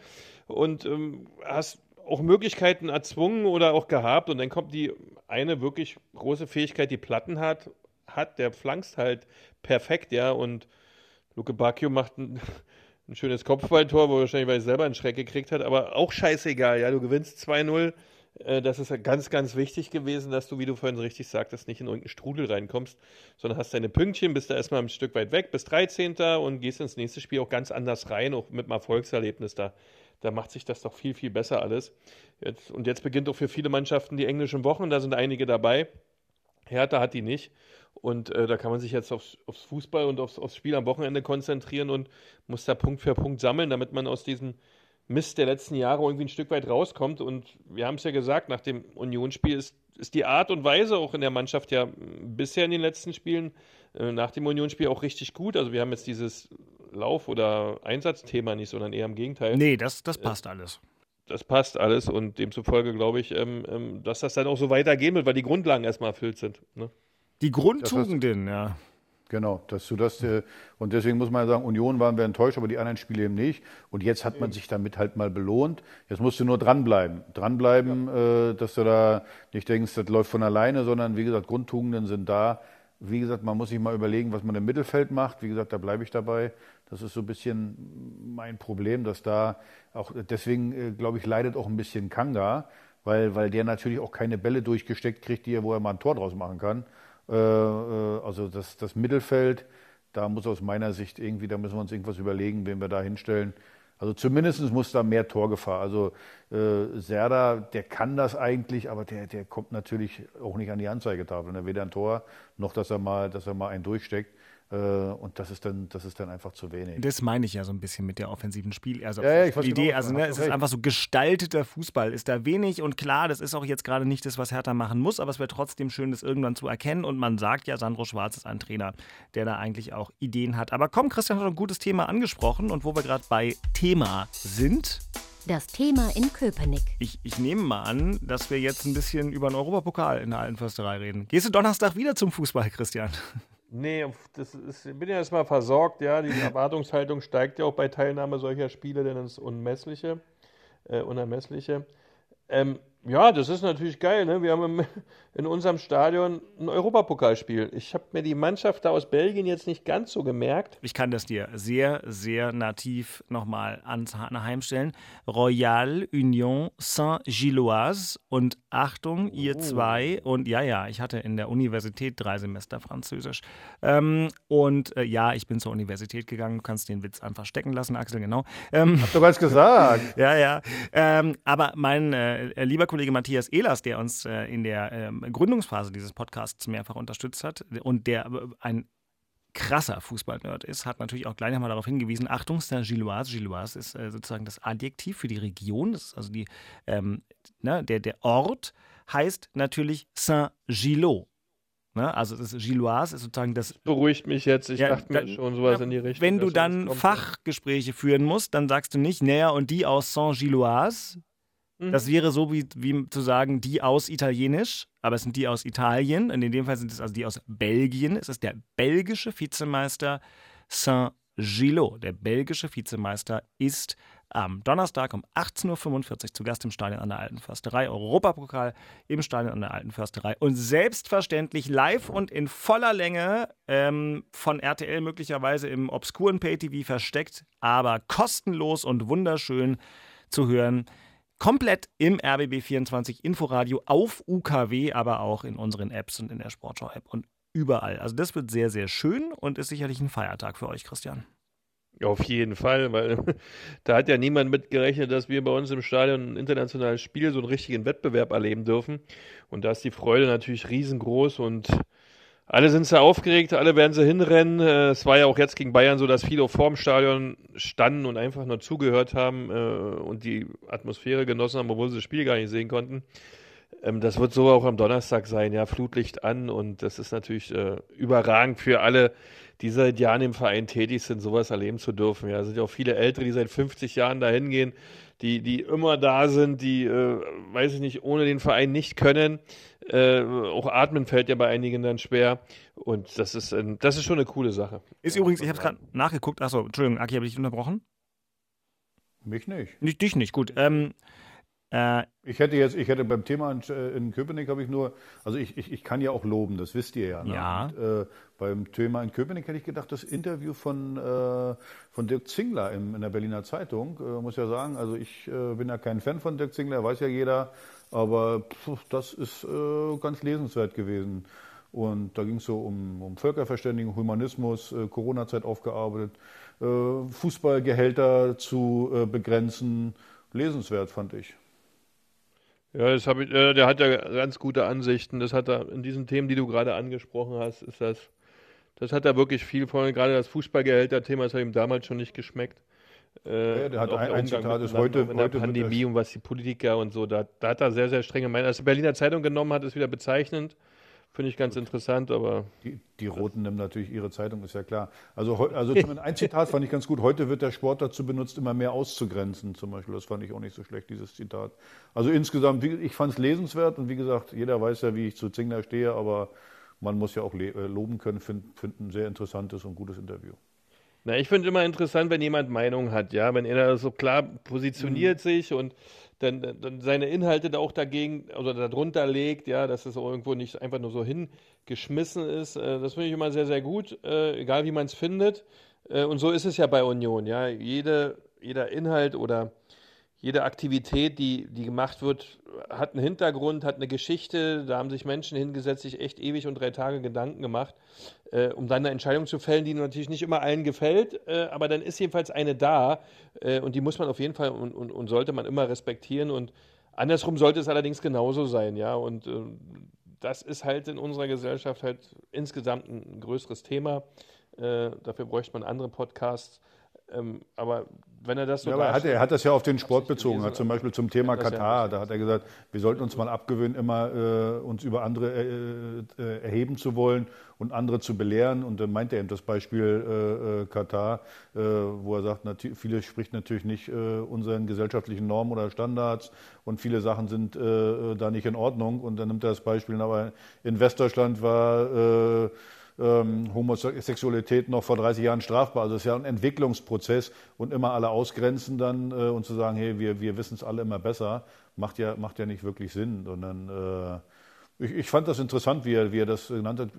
und ähm, hast auch Möglichkeiten erzwungen oder auch gehabt. Und dann kommt die eine wirklich große Fähigkeit, die Platten hat, hat, der flankst halt perfekt, ja. Und Luke Bacchio macht ein, ein schönes Kopfballtor, wo wahrscheinlich, weil er selber einen Schreck gekriegt hat, aber auch scheißegal, ja. Du gewinnst 2-0. Äh, das ist ganz, ganz wichtig gewesen, dass du, wie du vorhin richtig sagtest, nicht in irgendeinen Strudel reinkommst, sondern hast deine Pünktchen, bist da erstmal ein Stück weit weg, bis 13. und gehst ins nächste Spiel auch ganz anders rein, auch mit einem Erfolgserlebnis da da macht sich das doch viel, viel besser alles. Jetzt, und jetzt beginnt auch für viele Mannschaften die englischen Wochen, da sind einige dabei. Hertha hat die nicht. Und äh, da kann man sich jetzt aufs, aufs Fußball und aufs, aufs, Spiel am Wochenende konzentrieren und muss da Punkt für Punkt sammeln, damit man aus diesem Mist der letzten Jahre irgendwie ein Stück weit rauskommt. Und wir haben es ja gesagt, nach dem Unionsspiel ist, ist die Art und Weise auch in der Mannschaft ja bisher in den letzten Spielen äh, nach dem Unionsspiel auch richtig gut. Also wir haben jetzt dieses Lauf- oder Einsatzthema nicht, sondern eher im Gegenteil. Nee, das, das passt äh, alles. Das passt alles und demzufolge glaube ich, ähm, ähm, dass das dann auch so weitergehen wird, weil die Grundlagen erstmal erfüllt sind. Ne? Die Grundtugenden, ja. Genau, dass du das äh, und deswegen muss man sagen, Union waren wir enttäuscht, aber die anderen Spiele eben nicht. Und jetzt hat man sich damit halt mal belohnt. Jetzt musst du nur dranbleiben, dranbleiben, ja. äh, dass du da nicht denkst, das läuft von alleine, sondern wie gesagt, Grundtugenden sind da. Wie gesagt, man muss sich mal überlegen, was man im Mittelfeld macht. Wie gesagt, da bleibe ich dabei. Das ist so ein bisschen mein Problem, dass da auch, deswegen äh, glaube ich, leidet auch ein bisschen Kanga, weil, weil der natürlich auch keine Bälle durchgesteckt kriegt, die er, wo er mal ein Tor draus machen kann. Äh, äh, also das, das Mittelfeld, da muss aus meiner Sicht irgendwie, da müssen wir uns irgendwas überlegen, wen wir da hinstellen. Also zumindest muss da mehr Torgefahr. Also äh, Serda, der kann das eigentlich, aber der, der kommt natürlich auch nicht an die Anzeigetafel. Ne? Weder ein Tor, noch dass er mal, dass er mal einen durchsteckt. Äh, und das ist dann, das ist dann einfach zu wenig. Das meine ich ja so ein bisschen mit der offensiven Spiel, also ja, ja, Idee. Genau, also ne, es ist einfach so gestalteter Fußball. Ist da wenig und klar, das ist auch jetzt gerade nicht das, was Hertha machen muss, aber es wäre trotzdem schön, das irgendwann zu erkennen. Und man sagt ja, Sandro Schwarz ist ein Trainer, der da eigentlich auch Ideen hat. Aber komm, Christian hat ein gutes Thema angesprochen und wo wir gerade bei Thema sind. Das Thema in Köpenick. Ich, ich, nehme mal an, dass wir jetzt ein bisschen über den Europapokal in der Alten Försterei reden. Gehst du Donnerstag wieder zum Fußball, Christian? Nee, das ist, ich bin ja erstmal versorgt, ja. Die Erwartungshaltung steigt ja auch bei Teilnahme solcher Spiele, denn ist Unmessliche, äh, Unermessliche. Ähm, ja, das ist natürlich geil. Ne? Wir haben im, in unserem Stadion ein Europapokalspiel. Ich habe mir die Mannschaft da aus Belgien jetzt nicht ganz so gemerkt. Ich kann das dir sehr, sehr nativ nochmal anheimstellen. Royal Union Saint-Gilloise und Achtung, ihr oh. zwei. Und ja, ja, ich hatte in der Universität drei Semester Französisch. Ähm, und äh, ja, ich bin zur Universität gegangen. Du kannst den Witz einfach stecken lassen, Axel, genau. Ähm, Hab doch ganz gesagt. ja, ja. Ähm, aber mein äh, lieber Kollege Kollege Matthias Ehlers, der uns äh, in der ähm, Gründungsphase dieses Podcasts mehrfach unterstützt hat und der ein krasser Fußballnerd ist, hat natürlich auch gleich nochmal darauf hingewiesen, Achtung, Saint-Gilloise, Gilloise ist äh, sozusagen das Adjektiv für die Region, das ist also die, ähm, ne, der, der Ort heißt natürlich Saint-Gillot. Ne? Also das Gilloise ist sozusagen das. Beruhigt mich jetzt, ich ja, dachte mir schon sowas ja, in die Richtung. Wenn du dann Fachgespräche führen musst, dann sagst du nicht, naja, und die aus Saint-Gilloise, Mhm. Das wäre so wie, wie zu sagen, die aus Italienisch, aber es sind die aus Italien. Und in dem Fall sind es also die aus Belgien. Es ist der belgische Vizemeister Saint-Gilot. Der belgische Vizemeister ist am Donnerstag um 18.45 Uhr zu Gast im Stadion an der Alten Försterei. Europapokal im Stadion an der Alten Försterei. Und selbstverständlich live und in voller Länge ähm, von RTL möglicherweise im obskuren Pay-TV versteckt, aber kostenlos und wunderschön zu hören. Komplett im RBB24 Inforadio auf UKW, aber auch in unseren Apps und in der Sportschau-App und überall. Also das wird sehr, sehr schön und ist sicherlich ein Feiertag für euch, Christian. Auf jeden Fall, weil da hat ja niemand mitgerechnet, dass wir bei uns im Stadion ein internationales Spiel, so einen richtigen Wettbewerb erleben dürfen. Und da ist die Freude natürlich riesengroß und alle sind sehr aufgeregt, alle werden sie hinrennen. Äh, es war ja auch jetzt gegen Bayern so, dass viele vorm Stadion standen und einfach nur zugehört haben äh, und die Atmosphäre genossen haben, obwohl sie das Spiel gar nicht sehen konnten. Ähm, das wird so auch am Donnerstag sein, ja, Flutlicht an und das ist natürlich äh, überragend für alle, die seit Jahren im Verein tätig sind, sowas erleben zu dürfen. Ja, es sind ja auch viele Ältere, die seit 50 Jahren dahin gehen, die, die immer da sind, die, äh, weiß ich nicht, ohne den Verein nicht können. Äh, auch atmen fällt ja bei einigen dann schwer. Und das ist, ein, das ist schon eine coole Sache. Ist übrigens, ich habe es gerade nachgeguckt. Achso, Entschuldigung, Aki, habe ich dich unterbrochen? Mich nicht. Nicht dich nicht, gut. Ähm, äh, ich hätte jetzt, ich hätte beim Thema in, äh, in Köpenick habe ich nur, also ich, ich, ich kann ja auch loben, das wisst ihr ja. Ne? Ja. Und, äh, beim Thema in Köpenick hätte ich gedacht, das Interview von, äh, von Dirk Zingler im, in der Berliner Zeitung, äh, muss ja sagen, also ich bin ja kein Fan von Dirk Zingler, weiß ja jeder, aber pf, das ist ganz lesenswert gewesen. Und da ging es so um, um Völkerverständigung, Humanismus, Corona-Zeit aufgearbeitet, Fußballgehälter zu begrenzen. Lesenswert fand ich. Ja, das ich, äh, der hat ja ganz gute Ansichten. Das hat er in diesen Themen, die du gerade angesprochen hast, ist das, das hat er wirklich viel von. Gerade das Fußballgehälter-Thema, das hat ihm damals schon nicht geschmeckt. Äh, ja, der hat ein, ein Zitat, ist heute, in der Pandemie und was die Politiker und so, da, da hat er sehr, sehr strenge Meinung. Als die Berliner Zeitung genommen hat, ist wieder bezeichnend. Finde ich ganz interessant, aber. Die, die Roten nehmen natürlich ihre Zeitung, ist ja klar. Also, also ein Zitat fand ich ganz gut. Heute wird der Sport dazu benutzt, immer mehr auszugrenzen, zum Beispiel. Das fand ich auch nicht so schlecht, dieses Zitat. Also insgesamt, ich fand es lesenswert und wie gesagt, jeder weiß ja, wie ich zu Zingler stehe, aber man muss ja auch äh, loben können, finden find ein sehr interessantes und gutes Interview. Na, ich finde immer interessant, wenn jemand Meinung hat, ja, wenn er so klar positioniert mhm. sich und dann, dann seine Inhalte da auch dagegen oder darunter legt, ja, dass es irgendwo nicht einfach nur so hingeschmissen ist. Äh, das finde ich immer sehr, sehr gut, äh, egal wie man es findet. Äh, und so ist es ja bei Union, ja. Jede, jeder Inhalt oder jede Aktivität, die, die gemacht wird, hat einen Hintergrund, hat eine Geschichte. Da haben sich Menschen hingesetzt, sich echt ewig und drei Tage Gedanken gemacht, äh, um dann eine Entscheidung zu fällen, die natürlich nicht immer allen gefällt. Äh, aber dann ist jedenfalls eine da äh, und die muss man auf jeden Fall und, und, und, sollte man immer respektieren. Und andersrum sollte es allerdings genauso sein, ja. Und äh, das ist halt in unserer Gesellschaft halt insgesamt ein größeres Thema. Äh, dafür bräuchte man andere Podcasts. Ähm, aber wenn er das so ja, aber er hat, er hat das ja auf den Sport bezogen, hat zum Beispiel zum Thema Katar, ja da hat er gesagt, wir sollten uns mal abgewöhnen, immer äh, uns über andere äh, äh, erheben zu wollen und andere zu belehren. Und dann meint er eben das Beispiel äh, äh, Katar, äh, wo er sagt, viele spricht natürlich nicht unseren gesellschaftlichen Normen oder Standards und viele Sachen sind da nicht in Ordnung. Und dann nimmt er das Beispiel, aber in Westdeutschland war ähm, Homosexualität noch vor 30 Jahren strafbar. Also es ist ja ein Entwicklungsprozess und immer alle ausgrenzen dann äh, und zu sagen, hey, wir, wir wissen es alle immer besser, macht ja, macht ja nicht wirklich Sinn. Sondern äh, ich, ich fand das interessant, wie er, wie er das genannt hat,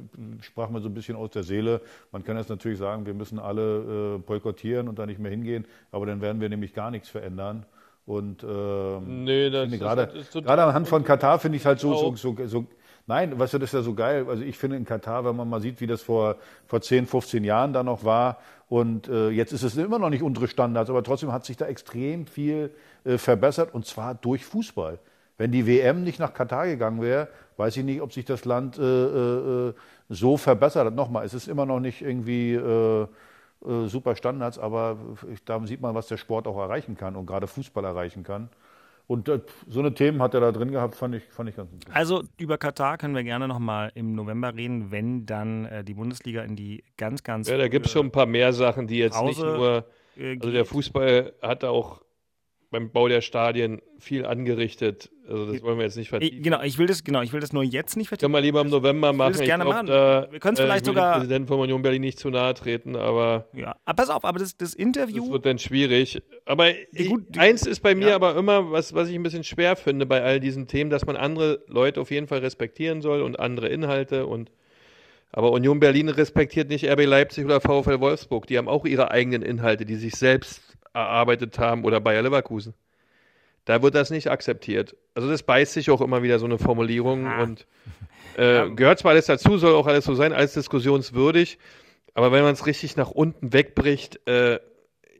sprach mir so ein bisschen aus der Seele. Man kann jetzt natürlich sagen, wir müssen alle äh, boykottieren und da nicht mehr hingehen, aber dann werden wir nämlich gar nichts verändern. Und ähm, nee, das, gerade, das gerade anhand von Katar finde ich halt so, so, so, so, Nein, weißt du, das ist ja so geil. Also ich finde in Katar, wenn man mal sieht, wie das vor, vor 10, 15 Jahren da noch war und äh, jetzt ist es immer noch nicht unsere Standards, aber trotzdem hat sich da extrem viel äh, verbessert und zwar durch Fußball. Wenn die WM nicht nach Katar gegangen wäre, weiß ich nicht, ob sich das Land äh, äh, so verbessert hat. Nochmal, es ist immer noch nicht irgendwie äh, äh, super Standards, aber da sieht man, was der Sport auch erreichen kann und gerade Fußball erreichen kann. Und äh, so eine Themen hat er da drin gehabt, fand ich, fand ich ganz interessant. Also über Katar können wir gerne nochmal im November reden, wenn dann äh, die Bundesliga in die ganz, ganz. Ja, da gibt es schon ein paar mehr Sachen, die jetzt Pause, nicht nur. Also der Fußball hat auch beim Bau der Stadien viel angerichtet. Also das wollen wir jetzt nicht vertiefen. Ich, genau, ich will das, genau, ich will das nur jetzt nicht vertiefen. Können wir lieber im November machen. das gerne glaub, machen. Da, Wir können's äh, vielleicht ich will sogar- dem Präsidenten von Union Berlin nicht zu nahe treten, aber Ja, aber pass auf, aber das, das Interview. das wird dann schwierig. Aber ich, gut, die- eins ist bei mir ja. aber immer, was, was ich ein bisschen schwer finde bei all diesen Themen, dass man andere Leute auf jeden Fall respektieren soll und andere Inhalte und aber Union Berlin respektiert nicht RB Leipzig oder VfL Wolfsburg. Die haben auch ihre eigenen Inhalte, die sich selbst erarbeitet haben oder Bayer Leverkusen. Da wird das nicht akzeptiert. Also das beißt sich auch immer wieder so eine Formulierung Ah. und äh, gehört zwar alles dazu, soll auch alles so sein, alles diskussionswürdig, aber wenn man es richtig nach unten wegbricht, äh,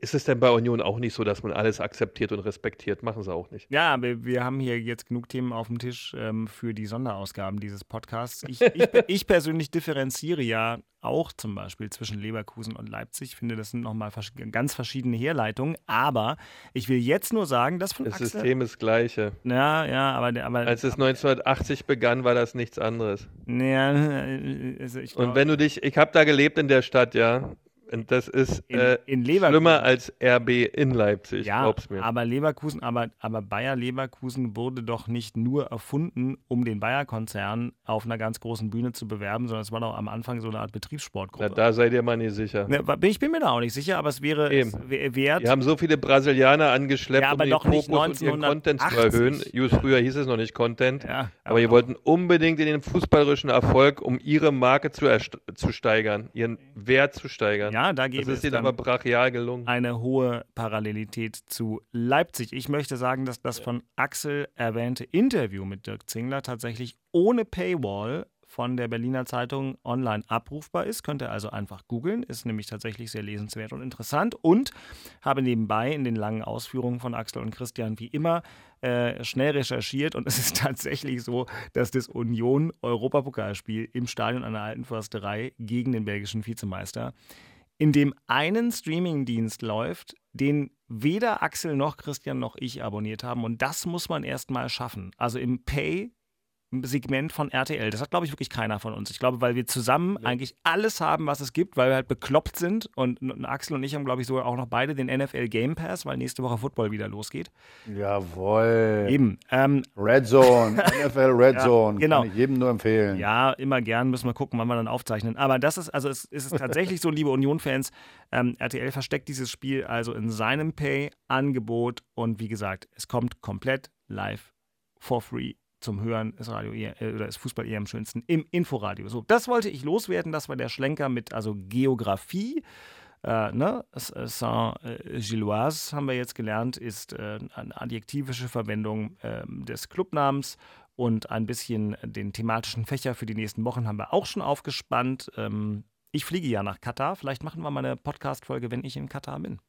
ist es denn bei Union auch nicht so, dass man alles akzeptiert und respektiert? Machen sie auch nicht. Ja, wir, wir haben hier jetzt genug Themen auf dem Tisch ähm, für die Sonderausgaben dieses Podcasts. Ich, ich, ich persönlich differenziere ja auch zum Beispiel zwischen Leverkusen und Leipzig. Ich finde, das sind nochmal vers ganz verschiedene Herleitungen. Aber ich will jetzt nur sagen, dass von Das Axel... System ist das gleiche. Ja, ja, aber... aber Als es 1980 begann, war das nichts anderes. Ja, also ich Und glaub- wenn du dich, ich habe da gelebt in der Stadt, ja. Und das ist In- äh, in schlimmer als RB in Leipzig, Ja, glaub's mir. aber Leverkusen, aber, aber Bayer Leverkusen wurde doch nicht nur erfunden, um den Bayer-Konzern auf einer ganz großen Bühne zu bewerben, sondern es war doch am Anfang so eine Art Betriebssportgruppe. Na, da seid ihr mal nicht sicher. Ne, ich bin mir da auch nicht sicher, aber es wäre es wert. Die haben so viele Brasilianer angeschleppt, Ja, aber um den doch nicht Fokus und ihren Content zu 1980. erhöhen. Just früher hieß es noch nicht Content. Ja, aber die doch. wollten unbedingt in den fußballerischen Erfolg, um ihre Marke zu, zu steigern, ihren Wert zu steigern. Ja, da das gäbe es ist dann aber brachial gelungen. eine hohe Parallelität zu Leipzig. Ich möchte sagen, dass das von Axel erwähnte Interview mit Dirk Zingler tatsächlich ohne Paywall von der Berliner Zeitung online abrufbar ist. Könnt ihr also einfach googeln, ist nämlich tatsächlich sehr lesenswert und interessant und habe nebenbei in den langen Ausführungen von Axel und Christian wie immer äh, schnell recherchiert und es ist tatsächlich so, dass das Union Europapokalspiel im Stadion der Alten Försterei gegen den belgischen Vizemeister in dem einen Streamingdienst läuft, den weder Axel noch Christian noch ich abonniert haben. Und das muss man erst mal schaffen. Also im Pay. Segment von RTL. Das hat, glaube ich, wirklich keiner von uns. Ich glaube, weil wir zusammen eigentlich alles haben, was es gibt, weil wir halt bekloppt sind. Und, und Axel und ich haben, glaube ich, sogar auch noch beide den NFL Game Pass, weil nächste Woche Football wieder losgeht. Jawohl. Eben. Ähm, Red Zone, NFL Red Ja, Zone. genau. Kann ich jedem nur empfehlen. Ja, immer gern, müssen wir gucken, wann wir dann aufzeichnen. Aber das ist, also es, es ist tatsächlich so, liebe Union-Fans, ähm, RTL versteckt dieses Spiel also in seinem Pay-Angebot und wie gesagt, es kommt komplett live for free zum Hören ist Radio eher, äh, oder ist Fußball eher am schönsten im Inforadio. So, das wollte ich loswerden. Das war der Schlenker mit also Geografie. Äh, ne? Äh, Saint-Gilloise haben wir jetzt gelernt, ist äh, eine adjektivische Verwendung ähm, des Clubnamens und ein bisschen den thematischen Fächer für die nächsten Wochen haben wir auch schon aufgespannt. Ähm, ich fliege ja nach Katar. Vielleicht machen wir mal eine Podcast-Folge, wenn ich in Katar bin.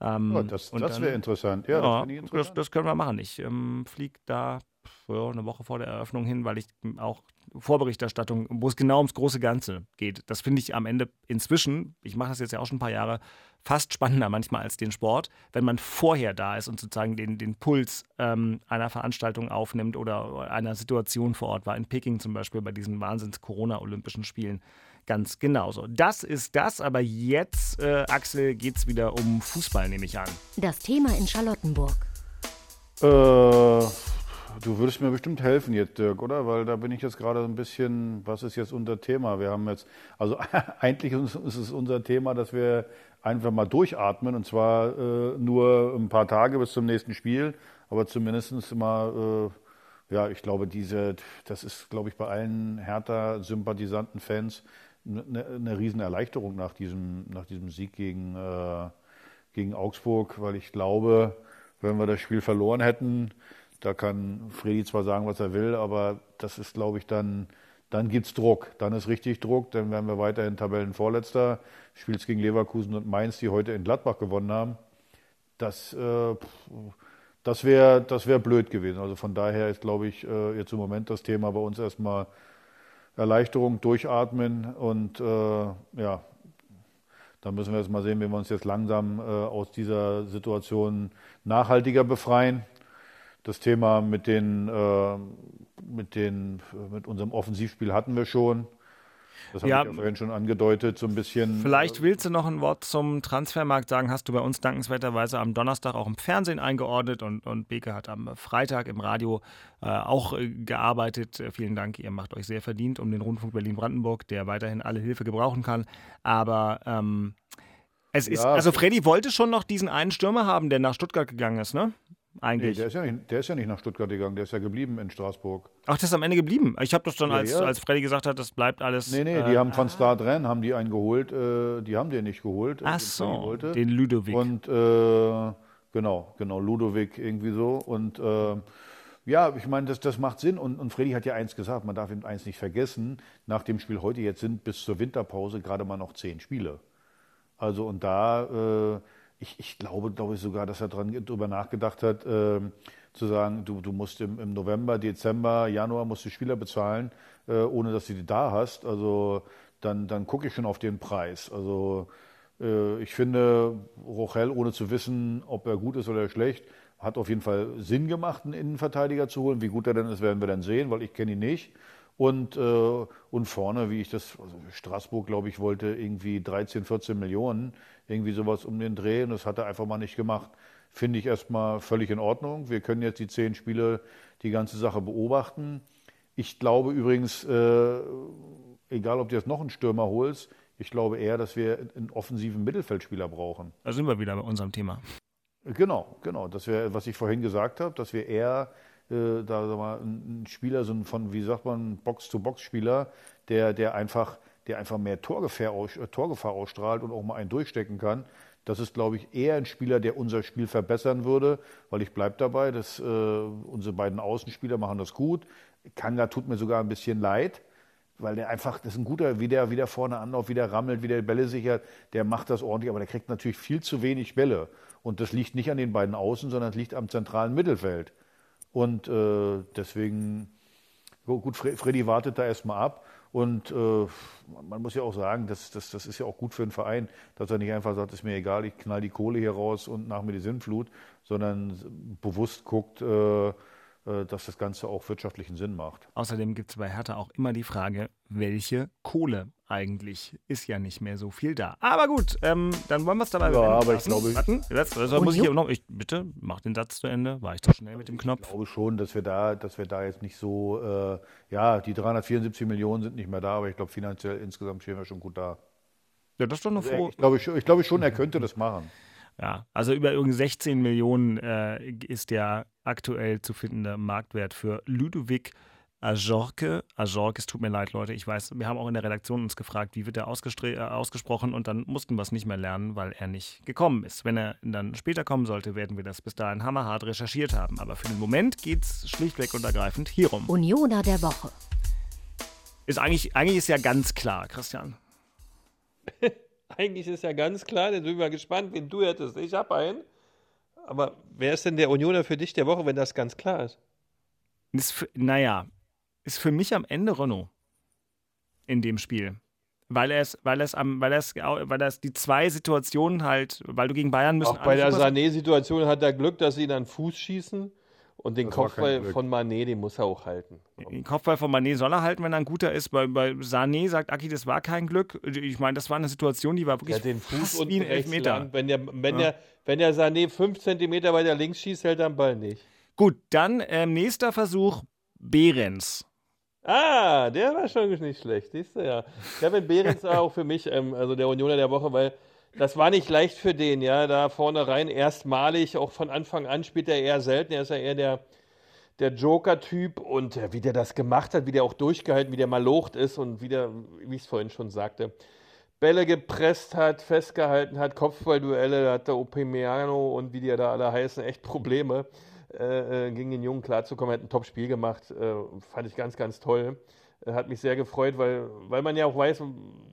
Ähm, Ja, das das wäre interessant. Ja, das ja, finde ich das, interessant. das können wir machen. Ich ähm, fliege da ja, eine Woche vor der Eröffnung hin, weil ich auch Vorberichterstattung, wo es genau ums große Ganze geht. Das finde ich am Ende inzwischen, ich mache das jetzt ja auch schon ein paar Jahre, fast spannender manchmal als den Sport, wenn man vorher da ist und sozusagen den, den Puls ähm, einer Veranstaltung aufnimmt oder einer Situation vor Ort war. In Peking zum Beispiel bei diesen Wahnsinns-Corona-Olympischen Spielen. Ganz genauso. Das ist das, aber jetzt, äh, Axel, geht es wieder um Fußball, nehme ich an. Das Thema in Charlottenburg. Äh, du würdest mir bestimmt helfen jetzt, Dirk, oder? Weil da bin ich jetzt gerade ein bisschen, was ist jetzt unser Thema? Wir haben jetzt, also eigentlich ist es unser Thema, dass wir einfach mal durchatmen und zwar äh, nur ein paar Tage bis zum nächsten Spiel, aber zumindest mal, äh, ja, ich glaube, diese, das ist, glaube ich, bei allen Hertha-Sympathisanten, Fans eine, eine riesen Erleichterung nach diesem, nach diesem Sieg gegen, äh, gegen Augsburg, weil ich glaube, wenn wir das Spiel verloren hätten, da kann Fredi zwar sagen, was er will, aber das ist, glaube ich, dann, dann gibt's Druck. Dann ist richtig Druck, dann werden wir weiterhin Tabellenvorletzter. Spielst gegen Leverkusen und Mainz, die heute in Gladbach gewonnen haben. Das, äh, das wäre das wär blöd gewesen. Also von daher ist, glaube ich, äh, jetzt im Moment das Thema bei uns erstmal Erleichterung, durchatmen und äh, ja, da müssen wir jetzt mal sehen, wie wir uns jetzt langsam äh, aus dieser Situation nachhaltiger befreien. Das Thema mit den, äh, mit den, mit unserem Offensivspiel hatten wir schon. Das habe Ja. ich ja vorhin schon angedeutet, so ein bisschen. Vielleicht willst du noch ein Wort zum Transfermarkt sagen. Hast du bei uns dankenswerterweise am Donnerstag auch im Fernsehen eingeordnet und, und Beke hat am Freitag im Radio äh, auch äh, gearbeitet. Äh, vielen Dank, ihr macht euch sehr verdient um den Rundfunk Berlin-Brandenburg, der weiterhin alle Hilfe gebrauchen kann. Aber ähm, es ist, Ja, also Freddy wollte schon noch diesen einen Stürmer haben, der nach Stuttgart gegangen ist, ne? Nee, Eigentlich. der, ist ja nicht, der ist ja nicht nach Stuttgart gegangen, der ist ja geblieben in Straßburg. Ach, das ist am Ende geblieben. Ich habe das dann, Ja, als, ja. als Freddy gesagt hat, das bleibt alles. Nee, nee, äh, die haben von Start Renn, haben die einen geholt, äh, die haben den nicht geholt. Ach den Freddy so, wollte. den Ludovic. Und äh, genau, genau, Ludovic irgendwie so. Und äh, ja, ich meine, das, das macht Sinn. Und, und Freddy hat ja eins gesagt, man darf eben eins nicht vergessen. Nach dem Spiel heute jetzt sind bis zur Winterpause gerade mal noch zehn Spiele. Also und da, äh, ich, ich glaube, glaube ich sogar, dass er dran drüber nachgedacht hat, äh, zu sagen, du, du musst im, im November, Dezember, Januar musst du Spieler bezahlen, äh, ohne dass du die da hast. Also dann, dann gucke ich schon auf den Preis. Also äh, ich finde, Rochel, ohne zu wissen, ob er gut ist oder schlecht, hat auf jeden Fall Sinn gemacht, einen Innenverteidiger zu holen. Wie gut er denn ist, werden wir dann sehen, weil ich kenne ihn nicht. Und, äh, und vorne, wie ich das, also Straßburg, glaube ich, wollte irgendwie 13, 14 Millionen, irgendwie sowas um den Dreh. Und das hat er einfach mal nicht gemacht. Finde ich erstmal völlig in Ordnung. Wir können jetzt die zehn Spiele die ganze Sache beobachten. Ich glaube übrigens, äh, egal ob du jetzt noch einen Stürmer holst, ich glaube eher, dass wir einen offensiven Mittelfeldspieler brauchen. Da sind wir wieder bei unserem Thema. Genau, genau. Das wäre, was ich vorhin gesagt habe, dass wir eher äh, da sag mal, ein Spieler, so ein von, wie sagt man, Box-to-Box-Spieler, der, der einfach, der einfach mehr Torgefahr, äh, Torgefahr ausstrahlt und auch mal einen durchstecken kann. Das ist, glaube ich, eher ein Spieler, der unser Spiel verbessern würde, weil ich bleibe dabei, dass äh, unsere beiden Außenspieler machen das gut. Kanga tut mir sogar ein bisschen leid, weil der einfach, das ist ein guter, wie der, wie der vorne anläuft, wie der rammelt, wie der Bälle sichert, der macht das ordentlich, aber der kriegt natürlich viel zu wenig Bälle. Und das liegt nicht an den beiden Außen, sondern es liegt am zentralen Mittelfeld. Und äh, deswegen, gut, Fre Freddy wartet da erstmal ab. Und äh, man muss ja auch sagen, das, das, das ist ja auch gut für einen Verein, dass er nicht einfach sagt, ist mir egal, ich knall die Kohle hier raus und nach mir die Sinnflut, sondern bewusst guckt, äh, äh, dass das Ganze auch wirtschaftlichen Sinn macht. Außerdem gibt es bei Hertha auch immer die Frage, welche Kohle eigentlich ist ja nicht mehr so viel da. Aber gut, ähm, dann wollen wir es dabei Ja, aber ich glaube- Warten, jetzt, also muss ich hier noch, ich, bitte, mach den Satz zu Ende. War ich zu schnell mit dem Knopf? Ich glaube schon, dass wir da, dass wir da jetzt nicht so, äh, ja, die 374 Millionen sind nicht mehr da, aber ich glaube finanziell insgesamt stehen wir schon gut da. Ja, das ist doch eine Also, frohe. ich, glaube, schon- ich glaube schon, er könnte das machen. Ja, also über irgendwie 16 Millionen äh, ist der aktuell zu findende Marktwert für Ludovic Ajorque. Ajorque, es tut mir leid, Leute. Ich weiß, wir haben auch in der Redaktion uns gefragt, wie wird er äh, ausgesprochen und dann mussten wir es nicht mehr lernen, weil er nicht gekommen ist. Wenn er dann später kommen sollte, werden wir das bis dahin hammerhart recherchiert haben. Aber für den Moment geht es schlichtweg und ergreifend hierum. Unioner der Woche. Ist eigentlich, eigentlich ist ja ganz klar, Christian. Eigentlich ist ja ganz klar, denn bin mal gespannt, wen du hättest. Ich habe einen. Aber wer ist denn der Unioner für dich der Woche, wenn das ganz klar ist? Ist für, naja, ist für mich am Ende Renault in dem Spiel. Weil er es, weil er es am, weil er es, weil er es die zwei Situationen halt, weil du gegen Bayern müssen. Auch bei der Sané-Situation hat er Glück, dass sie ihn an den Fuß schießen. Und den Das Kopfball von Manet, den muss er auch halten. Den Kopfball von Mané soll er halten, wenn er ein guter ist. Bei, bei Sané sagt Aki, das war kein Glück. Ich meine, das war eine Situation, die war wirklich hat den Fuß fast unten wie ein rechts Elfmeter. lang. Wenn der, wenn, Ja. der, wenn der Sané 5 cm weiter links schießt, hält er den Ball nicht. Gut, dann ähm, nächster Versuch, Behrens. Ah, der war schon nicht schlecht, siehst du ja. Kevin Behrens war auch für mich, ähm, also der Unioner der Woche, weil das war nicht leicht für den, ja, da vorne rein erstmalig, auch von Anfang an spielt er eher selten, er ist ja eher der, der Joker-Typ und äh, wie der das gemacht hat, wie der auch durchgehalten, wie der malocht ist und wie der, wie ich es vorhin schon sagte, Bälle gepresst hat, festgehalten hat, Kopfballduelle, da hat der Opemiano und wie die da alle heißen, echt Probleme, äh, äh, gegen den Jungen klarzukommen. Er hat ein Top-Spiel gemacht, äh, fand ich ganz, ganz toll. Äh, Hat mich sehr gefreut, weil, weil man ja auch weiß,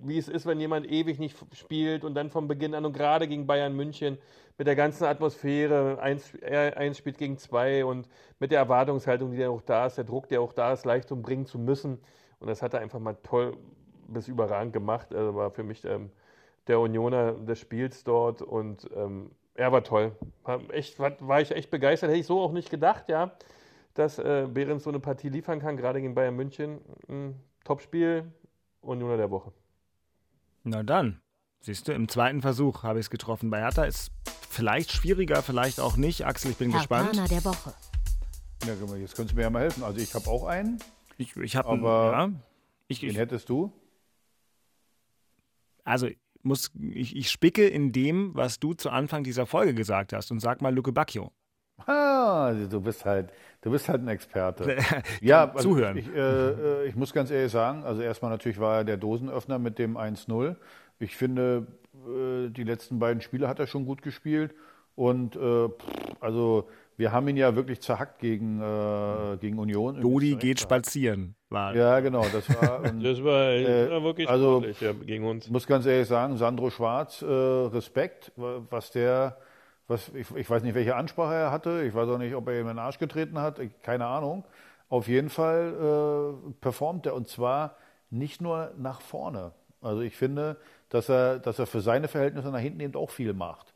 wie es ist, wenn jemand ewig nicht spielt und dann von Beginn an und gerade gegen Bayern München mit der ganzen Atmosphäre, eins, eins spielt gegen zwei und mit der Erwartungshaltung, die ja auch da ist, der Druck, der auch da ist, Leistung bringen zu müssen. Und das hat er einfach mal toll bis überragend gemacht. Also war für mich ähm, der Unioner des Spiels dort und ähm, er war toll. War, echt, war, war ich echt begeistert. Hätte ich so auch nicht gedacht, ja, dass äh, Behrens so eine Partie liefern kann, gerade gegen Bayern München. Ein Topspiel Unioner der Woche. Na dann, siehst du, im zweiten Versuch habe ich es getroffen. Bei Hertha ist vielleicht schwieriger, vielleicht auch nicht. Axel, ich bin gespannt. Hertaner der Woche. Ja, guck mal, jetzt könntest du mir ja mal helfen. Also ich habe auch einen. Ich, ich habe Aber ja, ich, Wen ich, hättest du? also muss ich, ich spicke in dem, was du zu Anfang dieser Folge gesagt hast und sag mal Luke Bacchio. Ah, du bist halt, du bist halt ein Experte. ja, also Zuhören. Ich, äh, äh, ich muss ganz ehrlich sagen, also erstmal natürlich war er der Dosenöffner mit dem 1-0. Ich finde, äh, die letzten beiden Spiele hat er schon gut gespielt. Und äh, also wir haben ihn ja wirklich zerhackt gegen, äh, gegen Union. Dodi geht spazieren. War. Ja, genau, das war. und, Das war, Äh, war wirklich also- sportlich, ja, gegen uns. Ich muss ganz ehrlich sagen, Sandro Schwarz, äh, Respekt, wa- was der, was, ich, ich weiß nicht, welche Ansprache er hatte, ich weiß auch nicht, ob er ihm in den Arsch getreten hat, ich, keine Ahnung. Auf jeden Fall äh, performt er und zwar nicht nur nach vorne. Also ich finde, dass er, dass er für seine Verhältnisse nach hinten eben auch viel macht.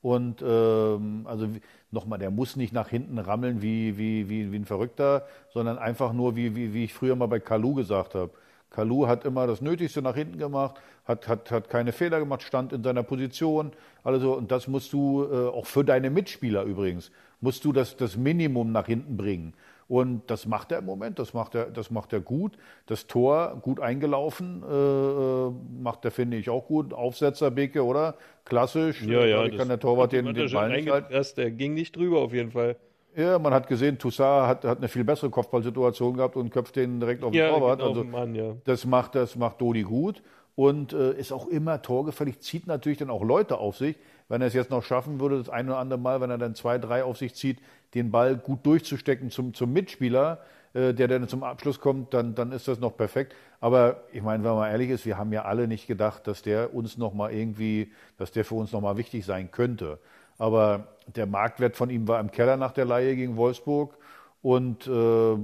Und ähm, also nochmal, der muss nicht nach hinten rammeln wie, wie, wie, wie ein Verrückter, sondern einfach nur, wie, wie, wie ich früher mal bei Kalu gesagt habe. Kalu hat immer das Nötigste nach hinten gemacht, hat, hat, hat keine Fehler gemacht, stand in seiner Position. Also, und das musst du, äh, auch für deine Mitspieler übrigens, musst du das, das Minimum nach hinten bringen. Und das macht er im Moment, das macht er, das macht er gut. Das Tor gut eingelaufen, äh, äh, macht er, finde ich, auch gut. Aufsetzer, Beke, oder? Klassisch. Ja, ja. Äh, kann der Torwart den, den Ball nicht halten. der ging nicht drüber auf jeden Fall. Ja, man hat gesehen, Toussaint hat, hat eine viel bessere Kopfballsituation gehabt und köpft den direkt auf den Ja, Torwart. genau, also, Mann, ja. das macht, das macht Dodi gut und äh, ist auch immer torgefällig, zieht natürlich dann auch Leute auf sich. Wenn er es jetzt noch schaffen würde, das ein oder andere Mal, wenn er dann zwei, drei auf sich zieht, den Ball gut durchzustecken zum, zum Mitspieler, äh, der dann zum Abschluss kommt, dann, dann ist das noch perfekt. Aber ich meine, wenn man ehrlich ist, wir haben ja alle nicht gedacht, dass der uns noch mal irgendwie, dass der für uns noch mal wichtig sein könnte. Aber der Marktwert von ihm war im Keller nach der Leihe gegen Wolfsburg und äh,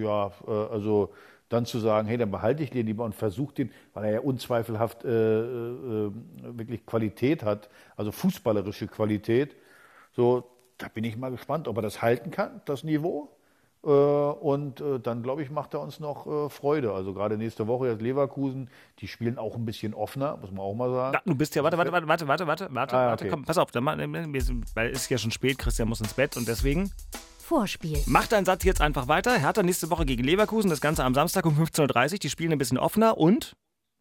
ja, äh, also dann zu sagen, hey, dann behalte ich den lieber und versuche den, weil er ja unzweifelhaft äh, äh, wirklich Qualität hat, also fußballerische Qualität. So, da bin ich mal gespannt, ob er das halten kann, das Niveau. Äh, und äh, dann, glaube ich, macht er uns noch äh, Freude. Also gerade nächste Woche jetzt Leverkusen, die spielen auch ein bisschen offener, muss man auch mal sagen. Na, du bist ja, warte, warte, warte, warte, warte, warte, warte, Ah, warte, okay. komm, pass auf, dann, weil es ist ja schon spät, Christian muss ins Bett und deswegen Vorspiel. mach deinen Satz jetzt einfach weiter. Hertha nächste Woche gegen Leverkusen, das Ganze am Samstag um 15.30 Uhr, die spielen ein bisschen offener und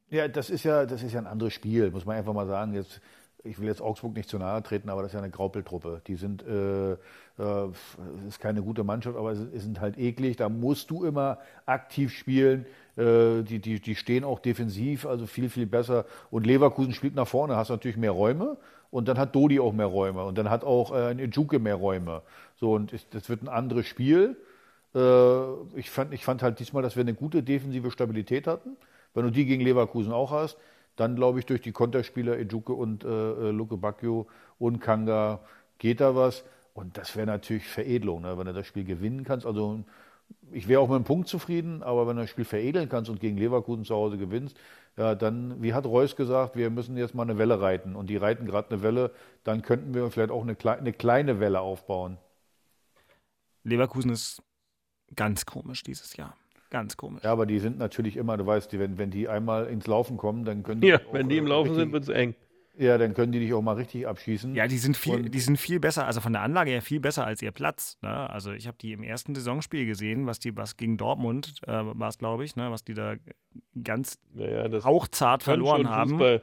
Ja, das ist ja, das ist ja ein anderes Spiel, muss man einfach mal sagen. Jetzt, ich will jetzt Augsburg nicht zu nahe treten, aber das ist ja eine Graupeltruppe. Die sind, äh, äh, es ist keine gute Mannschaft, aber sie sind halt eklig. Da musst du immer aktiv spielen. Äh, die, die, die stehen auch defensiv, also viel, viel besser. Und Leverkusen spielt nach vorne, hast natürlich mehr Räume. Und dann hat Dodi auch mehr Räume. Und dann hat auch äh, ein Ejuke mehr Räume. So, und es- das wird ein anderes Spiel. Äh, ich, fand, ich fand halt diesmal, dass wir eine gute defensive Stabilität hatten. Wenn du die gegen Leverkusen auch hast, dann glaube ich, durch die Konterspieler Ejuke und äh, äh, Luke Bacchio und Kanga geht da was. Und das wäre natürlich Veredelung, ne? wenn du das Spiel gewinnen kannst. Also ich wäre auch mit einem Punkt zufrieden, aber wenn du das Spiel veredeln kannst und gegen Leverkusen zu Hause gewinnst, ja, dann, wie hat Reus gesagt, wir müssen jetzt mal eine Welle reiten. Und die reiten gerade eine Welle, dann könnten wir vielleicht auch eine, eine kleine Welle aufbauen. Leverkusen ist ganz komisch dieses Jahr. Ganz komisch. Ja, aber die sind natürlich immer, du weißt, die, wenn, wenn die einmal ins Laufen kommen, dann können die. Ja, auch, wenn die im äh, Laufen sind, richtig- wird es eng. Ja, dann können die dich auch mal richtig abschießen. Ja, die sind viel, Und- die sind viel besser, also von der Anlage her viel besser als ihr Platz. Ne? Also ich habe die im ersten Saisonspiel gesehen, was die, was gegen Dortmund äh, war es, glaube ich, ne? was die da ganz Ja, ja, das hauchzart verloren haben. Fußball.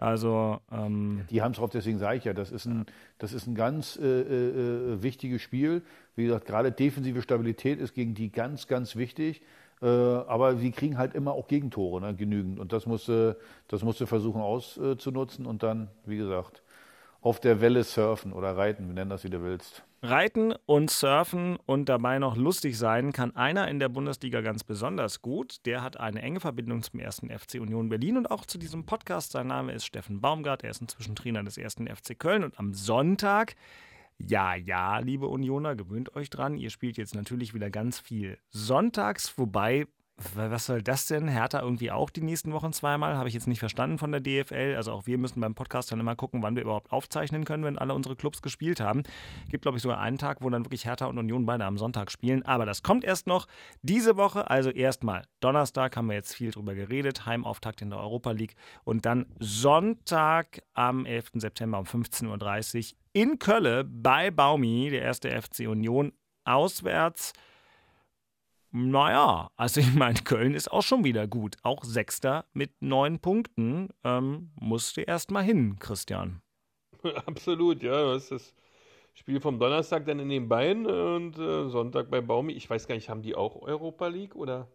Also ähm, Die haben es drauf, deswegen sage ich ja, das ist ein, das ist ein ganz äh, äh, wichtiges Spiel. Wie gesagt, gerade defensive Stabilität ist gegen die ganz, ganz wichtig. Äh, aber sie kriegen halt immer auch Gegentore, ne, genügend. Und das musst du, das musst du versuchen auszunutzen und dann, wie gesagt, auf der Welle surfen oder reiten, wie nenn das, wie du willst. Reiten und Surfen und dabei noch lustig sein kann einer in der Bundesliga ganz besonders gut. Der hat eine enge Verbindung zum ersten FC Union Berlin und auch zu diesem Podcast. Sein Name ist Steffen Baumgart. Er ist inzwischen Trainer des ersten FC Köln und am Sonntag, ja, ja, liebe Unioner, gewöhnt euch dran. Ihr spielt jetzt natürlich wieder ganz viel sonntags, wobei was soll das denn? Hertha irgendwie auch die nächsten Wochen zweimal? Habe ich jetzt nicht verstanden von der DFL. Also auch wir müssen beim Podcast dann immer gucken, wann wir überhaupt aufzeichnen können, wenn alle unsere Clubs gespielt haben. Gibt, glaube ich, sogar einen Tag, wo dann wirklich Hertha und Union beide am Sonntag spielen. Aber das kommt erst noch diese Woche. Also erstmal Donnerstag haben wir jetzt viel drüber geredet. Heimauftakt in der Europa League. Und dann Sonntag am 11. September um 15.30 Uhr in Köln bei Baumi, der erste FC Union, auswärts. Naja, also ich meine, Köln ist auch schon wieder gut. Auch Sechster mit neun Punkten. Ähm, musste erst mal hin, Christian. Absolut, ja. Das ist das Spiel vom Donnerstag dann in den Beinen und äh, Sonntag bei Baumi. Ich weiß gar nicht, haben die auch Europa League oder?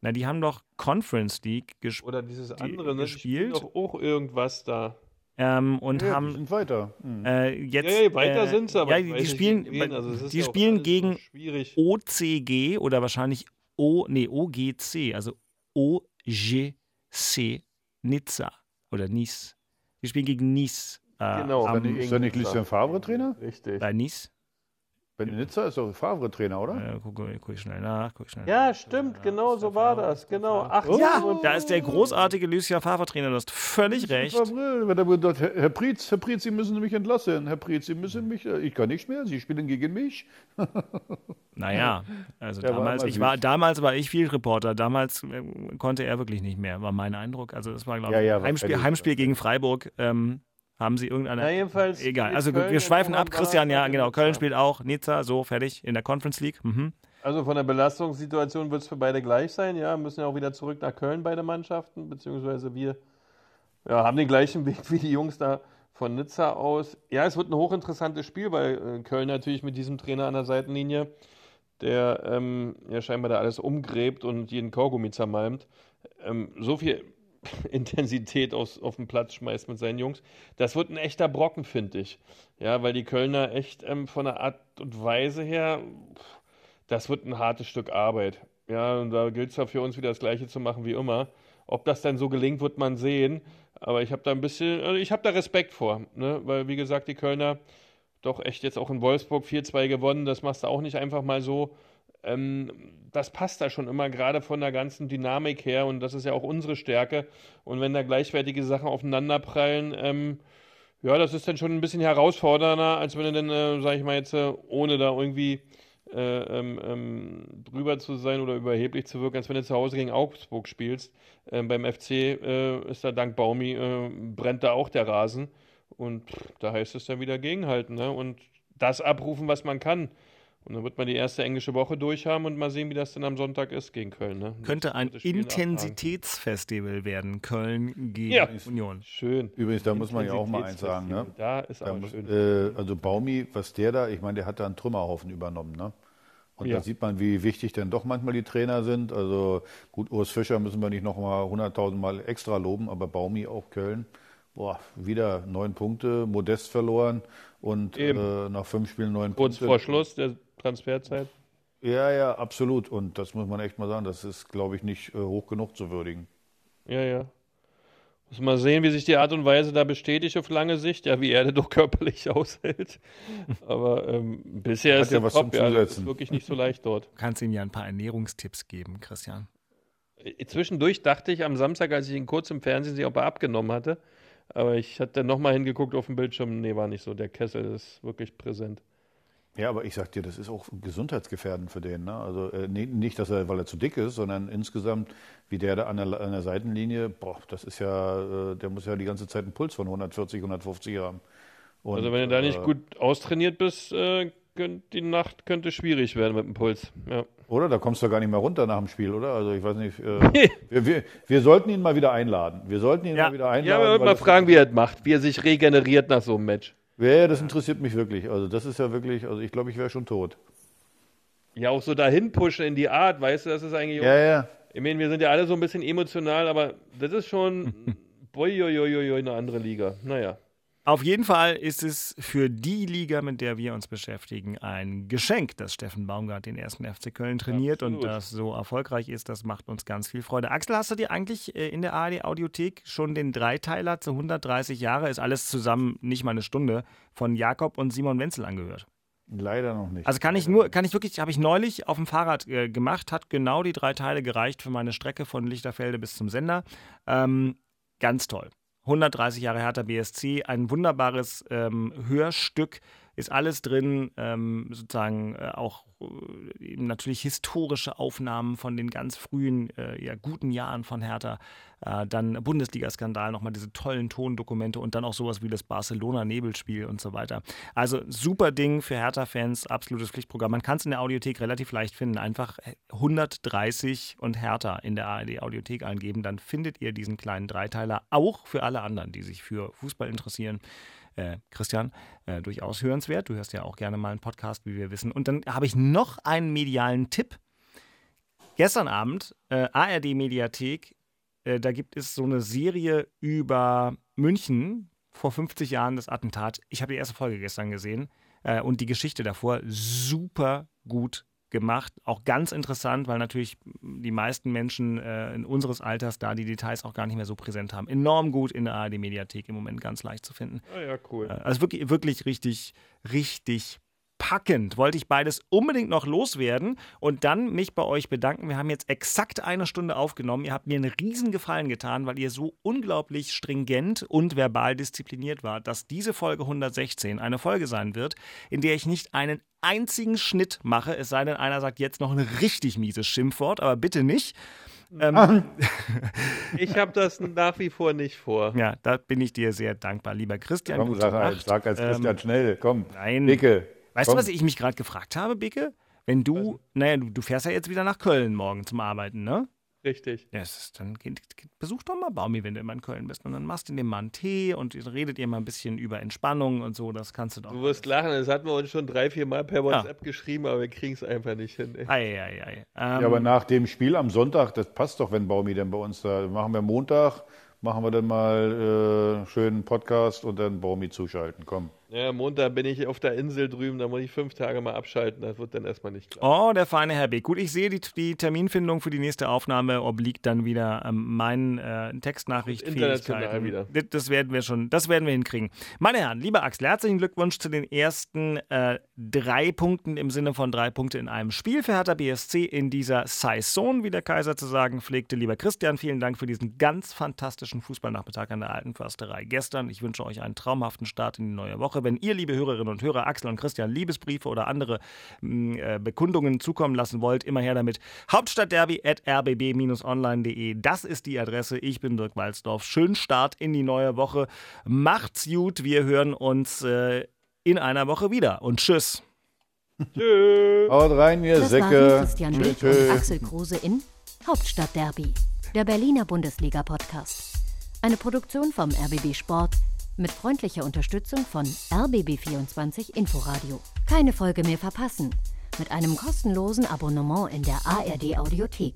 Na, die haben doch Conference League ges Oder dieses andere, ne? gespielt. Die doch auch irgendwas da. Ähm, und Ja, haben die sind weiter. Hm. äh, jetzt. ja, ja, weiter äh, sind sie, aber ja, ich die, weiß die nicht, spielen, gegen wen. Also die spielen gegen schwierig. OCG oder wahrscheinlich O, nee, OGC, also OGC Nizza oder Nice. Die spielen gegen Nice. Äh, Genau. am, Ist da nicht Lucien Favre Trainer? Richtig. bei Nice. Bei Nizza ist doch Favre Trainer, oder? Äh, guck, guck ich schnell nach, guck ich schnell Ja, stimmt, genau so war das. Genau. Ach, Ja, da ist der großartige Lucien Favre-Trainer, du hast völlig recht. Er Herr Prietz, Herr Prietz, Sie müssen mich entlassen. Herr Prietz, Sie müssen mich, äh, ich kann nicht mehr, Sie spielen gegen mich. Naja, also Der war damals, immer ich war, damals war ich viel Reporter, damals äh, konnte er wirklich nicht mehr, war mein Eindruck. Also das war, glaube Ja, ich, ja, war Heimspiel. Heimspiel gegen Freiburg. Ähm, haben sie irgendeine. Na, jedenfalls Egal, also Köln wir schweifen ab. Christian, ja, genau. Köln spielt auch. Nizza, so, fertig. In der Conference League. Mhm. Also von der Belastungssituation wird es für beide gleich sein, ja. Müssen ja auch wieder zurück nach Köln, beide Mannschaften, beziehungsweise wir ja, haben den gleichen Weg wie die Jungs da von Nizza aus. Ja, es wird ein hochinteressantes Spiel, weil äh, Köln natürlich mit diesem Trainer an der Seitenlinie, der ähm, ja scheinbar da alles umgräbt und jeden Kaugummi zermalmt, ähm, so viel Intensität aufs, auf den Platz schmeißt mit seinen Jungs. Das wird ein echter Brocken, finde ich. Ja, weil die Kölner echt ähm, von der Art und Weise her, das wird ein hartes Stück Arbeit. Ja, und da gilt es ja für uns wieder das Gleiche zu machen wie immer. Ob das dann so gelingt, wird man sehen. Aber ich habe da ein bisschen, also ich habe da Respekt vor, ne? weil wie gesagt, die Kölner doch echt jetzt auch in Wolfsburg 4-2 gewonnen. Das machst du auch nicht einfach mal so. Ähm, das passt da schon immer, gerade von der ganzen Dynamik her. Und das ist ja auch unsere Stärke. Und wenn da gleichwertige Sachen aufeinanderprallen, ähm, ja, das ist dann schon ein bisschen herausfordernder, als wenn du dann, äh, sag ich mal jetzt, äh, ohne da irgendwie äh, ähm, ähm, drüber zu sein oder überheblich zu wirken, als wenn du zu Hause gegen Augsburg spielst. Ähm, beim FC äh, ist da dank Baumi, äh, brennt da auch der Rasen. Und pff, da heißt es dann wieder gegenhalten ne? und das abrufen, was man kann. Und dann wird man die erste englische Woche durchhaben und mal sehen, wie das dann am Sonntag ist gegen Köln. Ne? Könnte ein. Intensitätsfestival werden, Köln gegen Ja. Union. Schön. Übrigens, da muss man ja auch mal eins sagen, ne? Da ist Da aber muss, schön. äh, also Baumi, was der da, ich meine, der hat da einen Trümmerhaufen übernommen, ne? Und Ja. da sieht man, wie wichtig denn doch manchmal die Trainer sind. Also gut, Urs Fischer müssen wir nicht nochmal 100.000 Mal extra loben, aber Baumi auch Köln. Boah, wieder neun Punkte, Modest verloren und äh, nach fünf Spielen neun Kurz Punkte. vor Schluss der Transferzeit. Ja, ja, absolut. Und das muss man echt mal sagen, das ist, glaube ich, nicht äh, hoch genug zu würdigen. Ja, ja. Muss mal sehen, wie sich die Art und Weise da bestätigt auf lange Sicht, ja, wie er das doch körperlich aushält. Aber ähm, bisher Hat ist ja es was top, zum ja, ist wirklich nicht so leicht dort. Du kannst ihm ja ein paar Ernährungstipps geben, Christian. Zwischendurch dachte ich am Samstag, als ich ihn kurz im Fernsehen sehe, ob er abgenommen hatte. Aber ich hatte dann nochmal hingeguckt auf dem Bildschirm. Nee, war nicht so. Der Kessel ist wirklich präsent. Ja, aber ich sag dir, das ist auch gesundheitsgefährdend für den. Ne? Also äh, nicht, dass er, weil er zu dick ist, sondern insgesamt, wie der da an der, an der Seitenlinie, boah, das ist ja, äh, der muss ja die ganze Zeit einen Puls von 140, 150 haben. Und, also wenn du da nicht äh, gut austrainiert bist, äh, könnt, die Nacht könnte schwierig werden mit dem Puls. Ja. Oder? Da kommst du gar nicht mehr runter nach dem Spiel, oder? Also ich weiß nicht. Äh, wir, wir, wir sollten ihn mal wieder einladen. Wir sollten ihn Ja. mal wieder einladen. Ja, aber wir mal fragen, wie er das macht, wie er sich regeneriert nach so einem Match. Ja, ja, das interessiert mich wirklich. Also das ist ja wirklich, also ich glaube, ich wäre schon tot. Ja, auch so dahin pushen in die Art, weißt du, das ist eigentlich. Ja, ja. Ich meine, wir sind ja alle so ein bisschen emotional, aber das ist schon. Boiuiuiui, eine andere Liga. Naja. Auf jeden Fall ist es für die Liga, mit der wir uns beschäftigen, ein Geschenk, dass Steffen Baumgart den ersten FC Köln trainiert und Absolut. das so erfolgreich ist. Das macht uns ganz viel Freude. Axel, hast du dir eigentlich äh, in der ARD-Audiothek schon den Dreiteiler zu 130 Jahre, ist alles zusammen nicht mal eine Stunde, von Jakob und Simon Wenzel angehört? Leider noch nicht. Also kann ich nur, kann ich wirklich, habe ich neulich auf dem Fahrrad äh, gemacht, hat genau die drei Teile gereicht für meine Strecke von Lichterfelde bis zum Sender. Ähm, ganz toll. 130 Jahre Hertha BSC, ein wunderbares ähm, Hörstück, ist alles drin, ähm, sozusagen äh, auch äh, natürlich historische Aufnahmen von den ganz frühen, äh, ja, guten Jahren von Hertha, äh, dann Bundesliga-Skandal, nochmal diese tollen Tondokumente und dann auch sowas wie das Barcelona-Nebelspiel und so weiter. Also super Ding für Hertha-Fans, absolutes Pflichtprogramm. Man kann es in der Audiothek relativ leicht finden, einfach 130 und Hertha in der ARD-Audiothek eingeben, dann findet ihr diesen kleinen Dreiteiler auch für alle anderen, die sich für Fußball interessieren äh, Christian, äh, durchaus hörenswert. Du hörst ja auch gerne mal einen Podcast, wie wir wissen. Und dann habe ich noch einen medialen Tipp. Gestern Abend, äh, ARD-Mediathek, äh, da gibt es so eine Serie über München, vor 50 Jahren das Attentat. Ich habe die erste Folge gestern gesehen äh, und die Geschichte davor super gut gemacht. Auch ganz interessant, weil natürlich die meisten Menschen äh, in unseres Alters da die Details auch gar nicht mehr so präsent haben. Enorm gut in der ARD-Mediathek im Moment ganz leicht zu finden. Ah ja, cool. Äh, also wirklich, wirklich richtig, richtig packend. Wollte ich beides unbedingt noch loswerden und dann mich bei euch bedanken. Wir haben jetzt exakt eine Stunde aufgenommen. Ihr habt mir einen riesen Gefallen getan, weil ihr so unglaublich stringent und verbal diszipliniert wart, dass diese Folge 116 eine Folge sein wird, in der ich nicht einen einzigen Schnitt mache, es sei denn, einer sagt jetzt noch ein richtig mieses Schimpfwort, aber bitte nicht. Ähm, ich habe das nach wie vor nicht vor. Ja, da bin ich dir sehr dankbar, lieber Christian. Komm, sag, halt, sag als Christian ähm, schnell, komm. Nein. Dicke. Weißt Komm. du, was ich mich gerade gefragt habe, Bicke? Wenn du, naja, du, du, fährst ja jetzt wieder nach Köln morgen zum Arbeiten, ne? Richtig. Ja, ist, dann geht, besuch doch mal Baumi, wenn du immer in Köln bist. Und dann machst du dem mal einen Tee und redet ihr mal ein bisschen über Entspannung und so. Das kannst du doch. Du wirst lachen, das hatten wir uns schon drei, vier Mal per WhatsApp ja. geschrieben, aber wir kriegen es einfach nicht hin. Ei, ei, ei. Ähm, ja, aber nach dem Spiel am Sonntag, das passt doch, wenn Baumi denn bei uns da. Machen wir Montag, machen wir dann mal äh, schönen Podcast und dann Baumi zuschalten. Komm. Ja, Montag bin ich auf der Insel drüben, da muss ich fünf Tage mal abschalten, das wird dann erstmal nicht klar. Oh, der feine Herr Beck. Gut, ich sehe, die, die Terminfindung für die nächste Aufnahme obliegt dann wieder ähm, meinen äh, Textnachrichtfähigkeiten. wieder. Das, das, werden wir schon, das werden wir hinkriegen. Meine Herren, lieber Axel, herzlichen Glückwunsch zu den ersten äh, drei Punkten im Sinne von drei Punkte in einem Spiel für Hertha BSC in dieser Saison, wie der Kaiser zu sagen pflegte. Lieber Christian, vielen Dank für diesen ganz fantastischen Fußballnachmittag an der Alten Försterei gestern. Ich wünsche euch einen traumhaften Start in die neue Woche wenn ihr, liebe Hörerinnen und Hörer, Axel und Christian Liebesbriefe oder andere mm, äh, Bekundungen zukommen lassen wollt, immer her damit. Hauptstadtderby at rbb-online.de. Das ist die Adresse. Ich bin Dirk Walzdorf. Schönen Start in die neue Woche. Macht's gut. Wir hören uns äh, in einer Woche wieder. Und tschüss. Tschüss. Haut rein, ihr das Säcke. Waren Christian Beck und Axel Kruse in Hauptstadtderby, der Berliner Bundesliga-Podcast. Eine Produktion vom RBB Sport mit freundlicher Unterstützung von RBB24 Inforadio. Keine Folge mehr verpassen. Mit einem kostenlosen Abonnement in der ARD Audiothek.